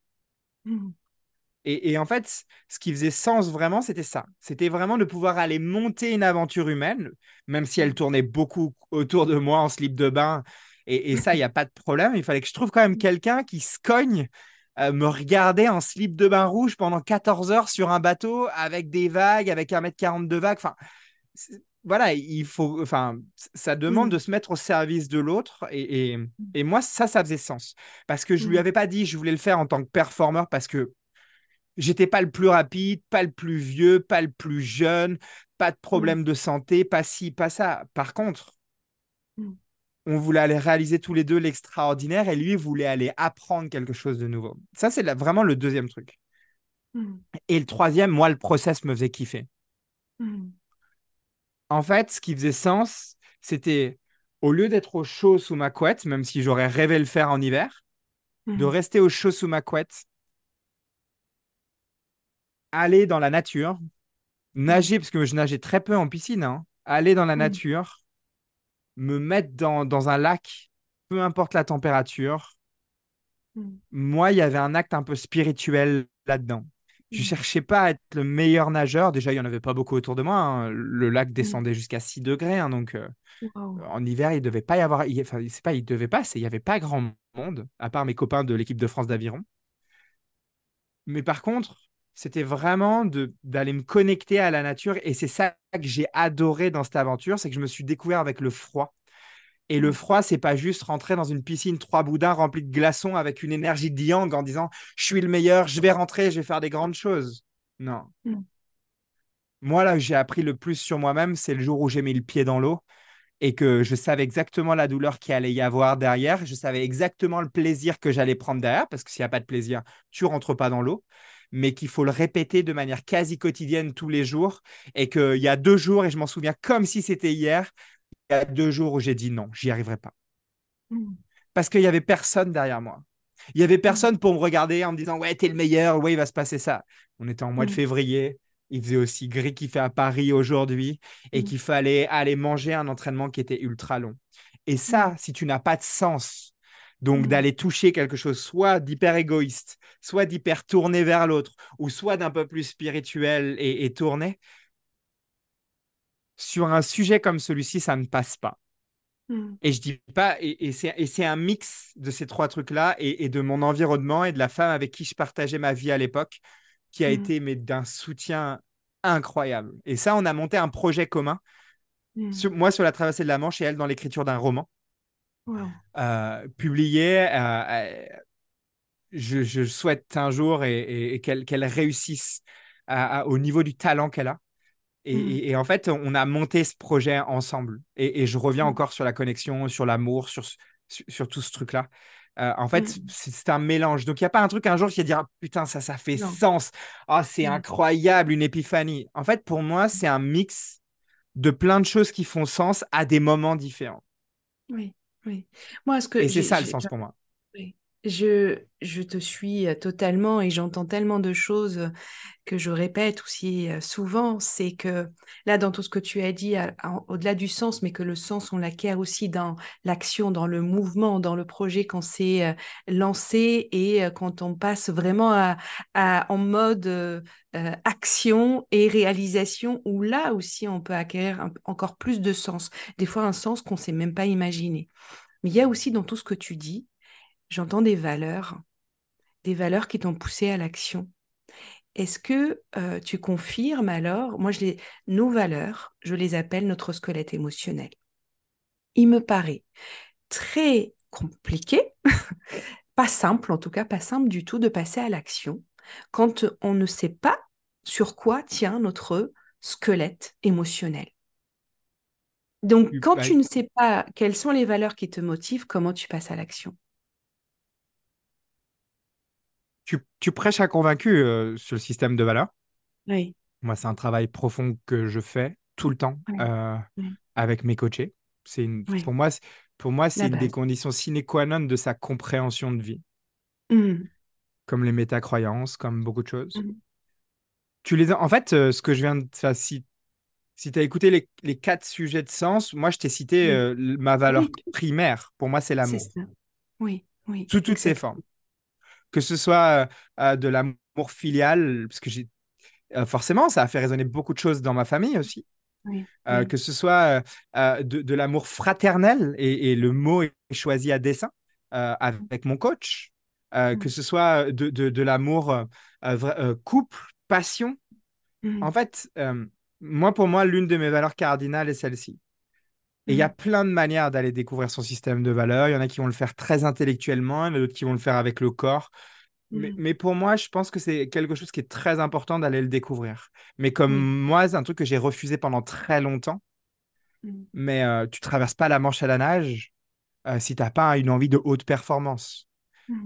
Et, et en fait, ce qui faisait sens vraiment, c'était ça. C'était vraiment de pouvoir aller monter une aventure humaine, même si elle tournait beaucoup autour de moi en slip de bain. Et, et ça, il n'y a pas de problème. Il fallait que je trouve quand même quelqu'un qui se cogne, euh, me regarder en slip de bain rouge pendant 14 heures sur un bateau avec des vagues, avec 1m40 de vagues. Enfin, voilà, il faut, enfin, ça demande Mm. de se mettre au service de l'autre. Et, et, et moi, ça, ça faisait sens. Parce que je lui Mm. avais pas dit je voulais le faire en tant que performeur parce que j'étais pas le plus rapide, pas le plus vieux, pas le plus jeune, pas de Mm. problème de santé, pas ci, pas ça. Par contre, Mm. on voulait aller réaliser tous les deux l'extraordinaire et lui voulait aller apprendre quelque chose de nouveau. Ça, c'est vraiment le deuxième truc. Mm. Et le troisième, moi, le process me faisait kiffer. Mm. En fait, ce qui faisait sens, c'était au lieu d'être au chaud sous ma couette, même si j'aurais rêvé le faire en hiver, de rester au chaud sous ma couette, aller dans la nature, nager, parce que je nageais très peu en piscine, hein, aller dans la Mm. nature, me mettre dans, dans un lac, peu importe la température. Mm. Moi, il y avait un acte un peu spirituel là-dedans. Je Mm. cherchais pas à être le meilleur nageur. Déjà, il n'y en avait pas beaucoup autour de moi. hein. Le Mm. lac descendait jusqu'à 6 degrés. hein, donc, euh, Wow. en hiver, il devait pas y avoir. il- Enfin, c'est pas, il devait pas, il y avait pas grand monde, à part mes copains de l'équipe de France d'aviron. Mais par contre, c'était vraiment d'aller me connecter à la nature. Et c'est ça que j'ai adoré dans cette aventure, c'est que je me suis découvert avec le froid. Et le Mm. froid, c'est pas juste rentrer dans une piscine trois boudins remplie de glaçons avec une énergie de yang en disant je suis le meilleur, je vais rentrer, je vais faire des grandes choses. Non. Mm. Moi, là, j'ai appris le plus sur moi-même, c'est le jour où j'ai mis le pied dans l'eau et que je savais exactement la douleur qu'il allait y avoir derrière. Je savais exactement le plaisir que j'allais prendre derrière, parce que s'il n'y a pas de plaisir, tu rentres pas dans l'eau, mais qu'il faut le répéter de manière quasi quotidienne tous les jours. Et qu'il y a deux jours, et je m'en souviens comme si c'était hier, il y a deux jours où j'ai dit non, j'y arriverai pas. Mm. Parce qu'il y avait personne derrière moi. Il y avait personne pour me regarder en me disant ouais, t'es le meilleur, ouais, il va se passer ça. On était en mois de Mm. février. Il faisait aussi gris qu'il fait à Paris aujourd'hui et qu'il fallait aller manger un entraînement qui était ultra long. Et ça, si tu n'as pas de sens, donc Mm. d'aller toucher quelque chose, soit d'hyper égoïste, soit d'hyper tourné vers l'autre, ou soit d'un peu plus spirituel et, et tourné, sur un sujet comme celui-ci, ça ne passe pas. Mm. Et je dis pas, et, et c'est un mix de ces trois trucs-là et, et de mon environnement et de la femme avec qui je partageais ma vie à l'époque, qui a Mm. été mais d'un soutien incroyable. Et ça, on a monté un projet commun, Mm. sur- moi sur la traversée de la Manche et elle dans l'écriture d'un roman Wow. euh, publié. euh, euh, je, je souhaite un jour et, et- et qu'elle réussisse à- à- au niveau du talent qu'elle a. Et, Mm. et- en fait, on a monté ce projet ensemble. Et, je reviens Mm. encore sur la connexion, sur l'amour, sur, ce- sur, sur tout ce truc-là. Euh, en fait, Mm. c'est un mélange. Donc, il n'y a pas un truc un jour qui va dire Ah, Putain, ça, ça fait Non. sens. Ah, c'est incroyable, une épiphanie. En fait, pour moi, c'est un mix de plein de choses qui font sens à des moments différents. Oui, oui. Moi, ce que Et c'est ça le sens pour moi. Oui. Je, te suis euh, totalement et j'entends tellement de choses que je répète aussi euh, souvent. C'est que là, dans tout ce que tu as dit, au-delà du sens, mais que le sens, on l'acquiert aussi dans l'action, dans le mouvement, dans le projet quand c'est euh, lancé et quand on passe vraiment à, en mode action et réalisation, où là aussi, on peut acquérir encore plus de sens. Des fois, un sens qu'on ne s'est même pas imaginé. Mais il y a aussi dans tout ce que tu dis, j'entends des valeurs, des valeurs qui t'ont poussé à l'action. Est-ce que euh, tu confirmes alors, moi je les, nos valeurs, je les appelle notre squelette émotionnel. Il me paraît très compliqué, pas simple en tout cas, pas simple du tout de passer à l'action quand on ne sait pas sur quoi tient notre squelette émotionnel. Donc quand tu ne sais pas quelles sont les valeurs qui te motivent, comment tu passes à l'action? Tu, tu prêches à convaincu euh, sur le système de valeurs. Oui. Moi, c'est un travail profond que je fais tout le temps euh, avec mes coachés. C'est une, pour moi, c'est- pour moi, c'est une des conditions sine qua non de sa compréhension de vie, Mm. comme les métacroyances, comme beaucoup de choses. Mm. Tu les as- En fait, euh, ce que je viens de enfin, si, si tu as écouté les, les quatre sujets de sens, moi, je t'ai cité Oui. euh, ma valeur primaire. Pour moi, c'est C'est l'amour, ça. Oui, oui. sous toutes ses formes. Que ce soit euh, euh, de l'amour filial, parce que j'ai euh, forcément, ça a fait résonner beaucoup de choses dans ma famille aussi. Oui, Euh, oui. que ce soit de, de l'amour fraternel, et, et le mot est choisi à dessein avec mon coach, Mm. que ce soit de, de, de l'amour couple, passion. Mm. En fait, moi, pour moi, l'une de mes valeurs cardinales est celle-ci. Et il y a Mm. plein de manières d'aller découvrir son système de valeurs. Il y en a qui vont le faire très intellectuellement, il y en a d'autres qui vont le faire avec le corps. mais, mais pour moi, je pense que c'est quelque chose qui est très important d'aller le découvrir. Mais comme moi, c'est un truc que j'ai refusé pendant très longtemps. Mm. Mais euh, tu traverses pas la Manche à la nage euh, si t'as pas une envie de haute performance.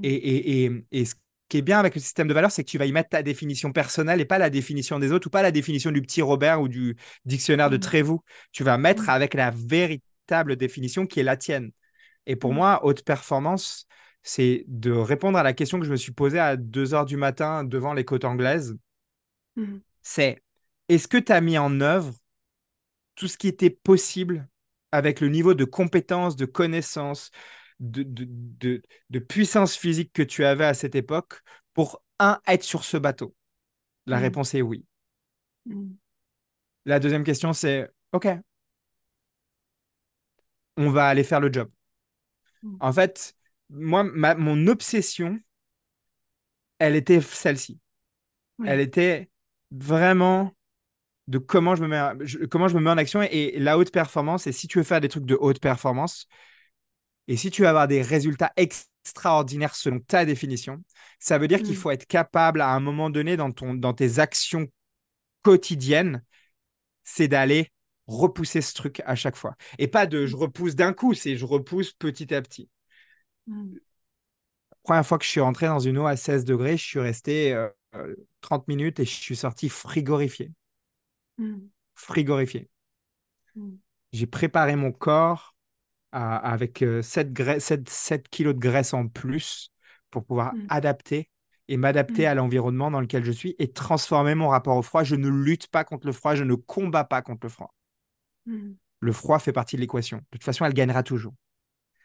Et, et, et, et ce qui est bien avec le système de valeurs, c'est que tu vas y mettre ta définition personnelle et pas la définition des autres ou pas la définition du petit Robert ou du dictionnaire de Mm. Trévoux. Tu vas mettre Mm. avec la véritable définition qui est la tienne. Et pour Mm. moi, haute performance, c'est de répondre à la question que je me suis posée à 2 heures du matin devant les côtes anglaises. C'est est-ce que tu as mis en œuvre tout ce qui était possible avec le niveau de compétence, de connaissance, de, de, de, de puissance physique que tu avais à cette époque pour, un, être sur ce bateau? La Mm. réponse est oui. Mm. La deuxième question, c'est OK, on va aller faire le job. Mm. En fait, moi, ma, mon obsession, elle était celle-ci. Oui. Elle était vraiment de comment je me mets, je- comment je me mets en action et, et la haute performance. Et si tu veux faire des trucs de haute performance, et si tu veux avoir des résultats extraordinaires selon ta définition, ça veut dire qu'il Mm. faut être capable à un moment donné dans, ton, dans tes actions quotidiennes, c'est d'aller repousser ce truc à chaque fois. Et pas de je repousse d'un coup, c'est je repousse petit à petit. Mm. Première fois que je suis rentré dans une eau à 16 degrés, je suis resté euh, euh, 30 minutes et je suis sorti frigorifié. Frigorifié. J'ai préparé mon corps avec euh, 7, gra- 7 7 kilos de graisse en plus pour pouvoir Mm. adapter et m'adapter Mm. à l'environnement dans lequel je suis et transformer mon rapport au froid. Je ne lutte pas contre le froid, je ne combats pas contre le froid. Mm. Le froid fait partie de l'équation. De toute façon, elle gagnera toujours.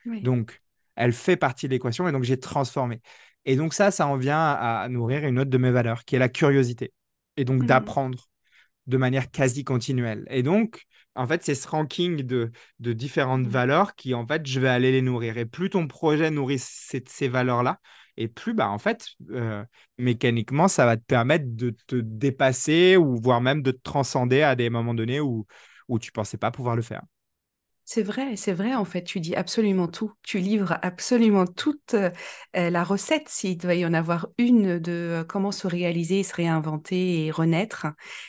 Oui. Donc, elle fait partie de l'équation et donc j'ai transformé. Et donc ça, ça en vient à, nourrir une autre de mes valeurs, qui est la curiosité. Et donc d'apprendre de manière quasi continuelle. Et donc, en fait, c'est ce ranking de, de différentes Mhm. valeurs qui, en fait, je vais aller les nourrir. Et plus ton projet nourrit ces, ces valeurs-là, et plus, bah, en fait, euh, mécaniquement, ça va te permettre de te dépasser ou voire même de te transcender à des moments donnés où, où tu pensais pas pouvoir le faire. C'est vrai, c'est vrai, en fait, tu dis absolument tout. Tu livres absolument toute euh, euh, la recette, s'il doit y en avoir une, de euh, comment se réaliser, se réinventer et renaître.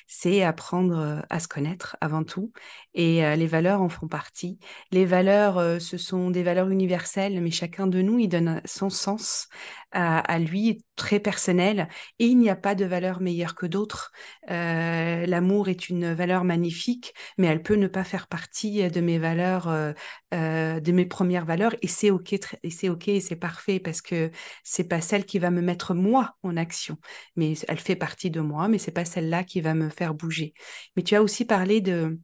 C'est apprendre à se connaître avant tout. Et les valeurs en font partie. Les valeurs, ce sont des valeurs universelles, mais chacun de nous, il donne son sens à, lui, très personnel. Et il n'y a pas de valeur meilleure que d'autres. Euh, L'amour est une valeur magnifique, mais elle peut ne pas faire partie de mes valeurs, euh, euh, de mes premières valeurs, et c'est ok, et c'est et c'est parfait parce que c'est pas celle qui va me mettre moi en action, mais elle fait partie de moi, mais c'est pas celle-là qui va me faire bouger. Mais tu as aussi parlé de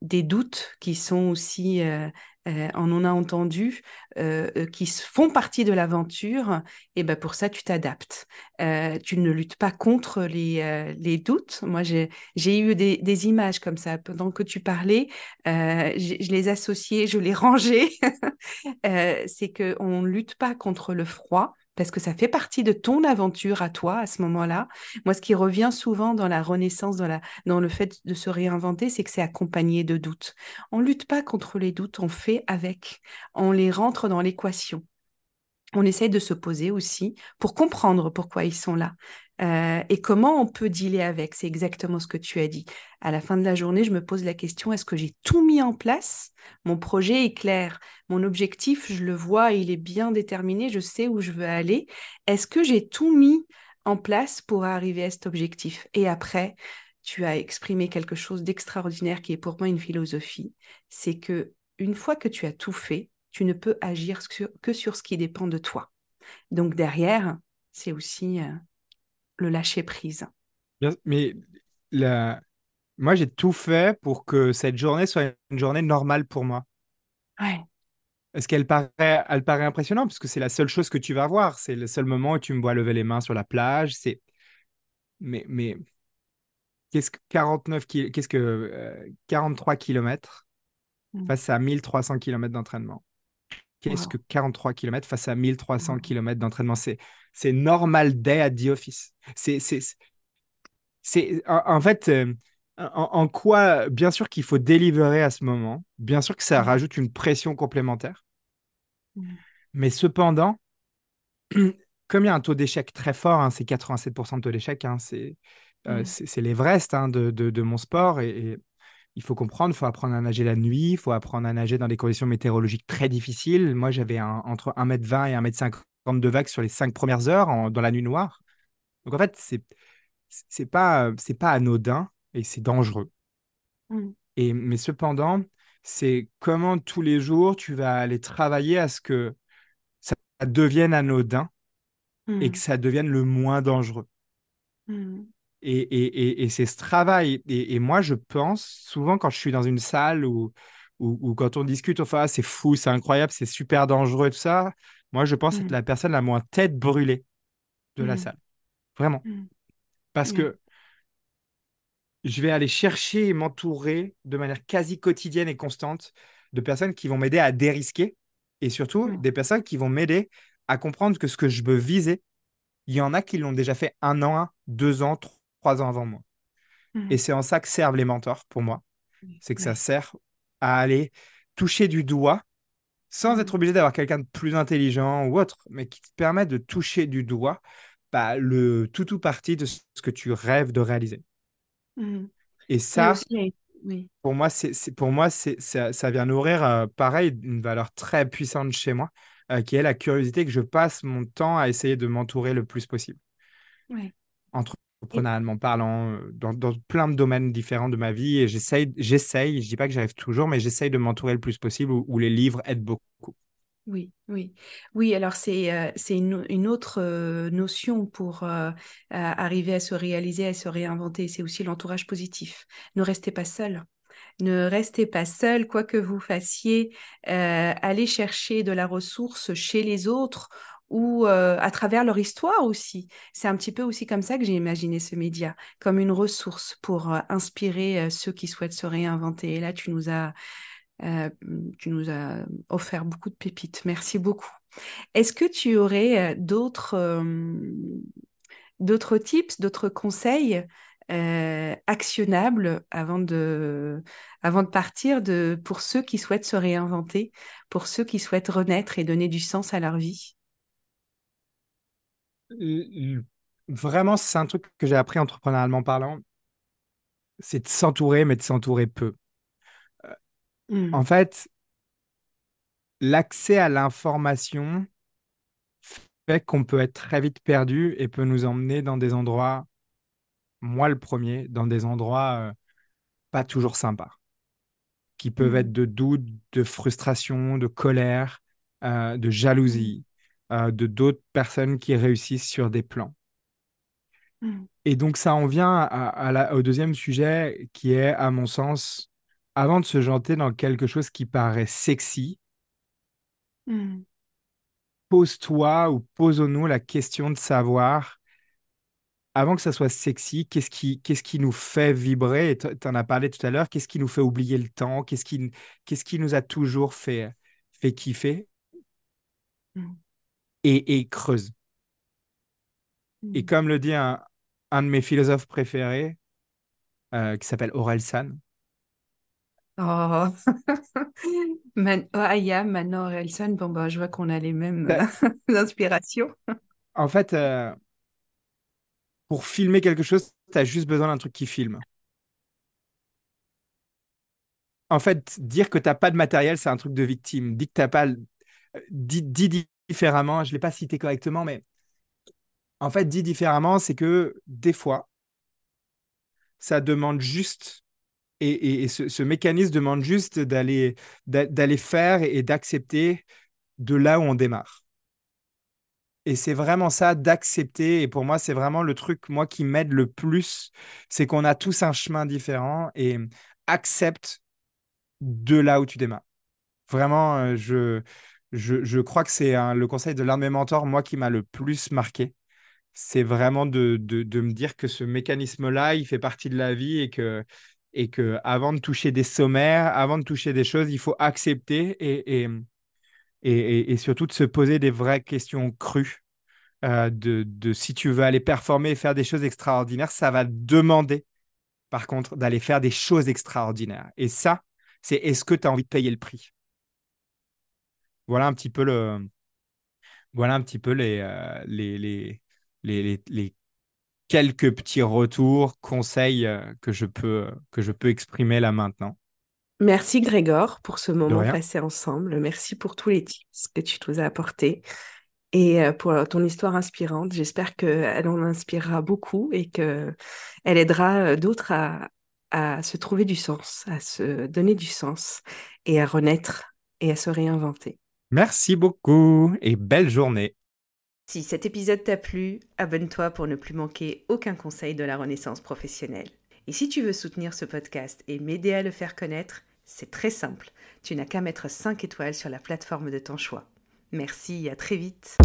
des doutes qui sont aussi, euh, on en a entendu, euh, qui font partie de l'aventure, et ben pour ça tu t'adaptes. Euh, tu ne luttes pas contre les, doutes. Moi, j'ai eu des, images comme ça pendant que tu parlais. je les associais, je les rangeais. C'est qu'on ne lutte pas contre le froid parce que ça fait partie de ton aventure à toi à ce moment-là. Moi, ce qui revient souvent dans la renaissance, dans, le fait de se réinventer, c'est que c'est accompagné de doutes. On lutte pas contre les doutes, on fait avec. On les rentre dans l'équation on essaye de se poser aussi pour comprendre pourquoi ils sont là euh, et comment on peut dealer avec? C'est exactement ce que tu as dit. À la fin de la journée, je me pose la question, est-ce que j'ai tout mis en place? Mon projet est clair, mon objectif, je le vois, il est bien déterminé, je sais où je veux aller. Est-ce que j'ai tout mis en place pour arriver à cet objectif? Et après, tu as exprimé quelque chose d'extraordinaire qui est pour moi une philosophie, c'est que une fois que tu as tout fait, tu ne peux agir que sur ce qui dépend de toi. Donc derrière, c'est aussi euh, le lâcher prise. Mais la... moi, j'ai tout fait pour que cette journée soit une journée normale pour moi. Ouais. Est-ce qu'elle paraît, elle paraît impressionnante? Parce que c'est la seule chose que tu vas voir. C'est le seul moment où tu me vois lever les mains sur la plage. C'est mais mais qu'est-ce que 49 ki- qu'est-ce que euh, 43 kilomètres Mm. face à 1300 kilomètres d'entraînement? Qu'est-ce Wow. que 43 kilomètres face à 1300 Wow. kilomètres d'entraînement? C'est c'est normal day at the office. C'est c'est c'est en, fait euh, en, en quoi bien sûr qu'il faut délivrer à ce moment. Bien sûr que ça rajoute une pression complémentaire. Mais cependant comme il y a un taux d'échec très fort, hein, c'est 87% de taux d'échec, hein, c'est euh, c'est l'Everest hein, de, de, de mon sport. Et, et il faut comprendre, il faut apprendre à nager la nuit, il faut apprendre à nager dans des conditions météorologiques très difficiles. Moi, j'avais un- entre 1m20 et 1m50 de vagues sur les cinq premières heures en- dans la nuit noire. Donc en fait, c'est c'est pas, c'est pas anodin et c'est dangereux. Mm. Et, mais cependant, c'est comment tous les jours tu vas aller travailler à ce que ça devienne anodin et Mm. que ça devienne le moins dangereux. Mm. Et, et, et, et c'est ce travail. Et, moi, je pense souvent quand je suis dans une salle ou, ou, quand on discute, enfin, ah, c'est fou, c'est incroyable, c'est super dangereux et tout ça. Moi, je pense être Mm. la personne la moins tête brûlée de la Mm. salle. Vraiment. Mm. Parce que je vais aller chercher et m'entourer de manière quasi quotidienne et constante de personnes qui vont m'aider à dérisquer et surtout des personnes qui vont m'aider à comprendre que ce que je veux viser, il y en a qui l'ont déjà fait un an, deux ans, trois ans avant moi. Et c'est en ça que servent les mentors pour moi. C'est que ça sert à aller toucher du doigt sans être obligé d'avoir quelqu'un de plus intelligent ou autre, mais qui te permet de toucher du doigt bah, le tout ou partie de ce que tu rêves de réaliser. Mm. Et ça, aussi, oui. pour moi, c'est, pour moi, c'est, ça, ça vient nourrir, euh, pareil, une valeur très puissante chez moi, euh, qui est la curiosité que je passe mon temps à essayer de m'entourer le plus possible. Ouais. Entrepreneurialement parlant, euh, dans, dans plein de domaines différents de ma vie, et j'essaye, j'essaye, je dis pas que j'arrive toujours, mais j'essaye de m'entourer le plus possible où, où les livres aident beaucoup. Oui, oui. Oui, alors c'est euh, c'est une, une autre euh, notion pour euh, à- arriver à se réaliser, à se réinventer. C'est aussi l'entourage positif. Ne restez pas seul. Ne restez pas seul, quoi que vous fassiez. euh, allez chercher de la ressource chez les autres ou à travers leur histoire aussi. C'est un petit peu aussi comme ça que j'ai imaginé ce média, comme une ressource pour inspirer ceux qui souhaitent se réinventer. Et là, tu nous as euh, tu nous as offert beaucoup de pépites. Merci beaucoup. Est-ce que tu aurais d'autres d'autres tips, d'autres conseils actionnables avant de, avant de partir pour ceux qui souhaitent se réinventer, pour ceux qui souhaitent renaître et donner du sens à leur vie? Vraiment, c'est un truc que j'ai appris entrepreneurialement parlant, c'est de s'entourer, mais de s'entourer peu. Mm. En fait, l'accès à l'information fait qu'on peut être très vite perdu et peut nous emmener dans des endroits, moi le premier, dans des endroits euh, pas toujours sympas, qui peuvent Mm. être de doute, de frustration, de colère, euh, de jalousie, euh, de d'autres personnes qui réussissent sur des plans. Mm. Et donc ça en vient à, à la- au deuxième sujet qui est, à mon sens, avant de se jeter dans quelque chose qui paraît sexy, Mm. pose-toi ou posons-nous la question de savoir, avant que ça soit sexy, qu'est-ce qui, qu'est-ce qui nous fait vibrer? Tu en as parlé tout à l'heure, qu'est-ce qui nous fait oublier le temps? Qu'est-ce qui, qu'est-ce qui nous a toujours fait, fait kiffer? Mm. Et, et creuse. Et Mm. comme le dit un, un de mes philosophes préférés, euh, qui s'appelle Aurel San, Oh, Man... oh, Aya, Manon, Orelsan, bon, bah, je vois qu'on a les mêmes Bah, euh, inspirations. en fait, euh, pour filmer quelque chose, tu as juste besoin d'un truc qui filme. En fait, dire que tu n'as pas de matériel, c'est un truc de victime. Dis que t'as pas. le- Dis, dis différemment, je ne l'ai pas cité correctement, mais en fait, dit différemment, c'est que des fois, ça demande juste, et, et- ce, ce mécanisme demande juste d'aller d'a- d'aller faire et d'accepter de là où on démarre. Et c'est vraiment ça, d'accepter. Et pour moi, c'est vraiment le truc, moi, qui m'aide le plus, c'est qu'on a tous un chemin différent et accepte de là où tu démarres. Vraiment, euh, je, je, crois que c'est le conseil de l'un de mes mentors, moi, qui m'a le plus marqué. C'est vraiment de, me dire que ce mécanisme-là, il fait partie de la vie et que, avant de toucher des sommaires, avant de toucher des choses, il faut accepter et, surtout de se poser des vraies questions crues. euh, de, si tu veux aller performer et faire des choses extraordinaires, ça va demander, par contre, d'aller faire des choses extraordinaires. Et ça, c'est est-ce que tu as envie de payer le prix? Voilà un petit peu le, Voilà un petit peu les, euh, les, les, les, les, quelques petits retours, conseils euh, que, je peux, que je peux exprimer là maintenant. Merci Grégor pour ce moment passé ensemble. Merci pour tous les tips que tu nous as apportés et euh, pour ton histoire inspirante. J'espère qu'elle en inspirera beaucoup et qu'elle aidera d'autres à, à se trouver du sens, à se donner du sens et à renaître et à se réinventer. Merci beaucoup et belle journée. Si cet épisode t'a plu, abonne-toi pour ne plus manquer aucun conseil de la renaissance professionnelle. Et si tu veux soutenir ce podcast et m'aider à le faire connaître, c'est très simple. Tu n'as qu'à mettre 5 étoiles sur la plateforme de ton choix. Merci, à très vite.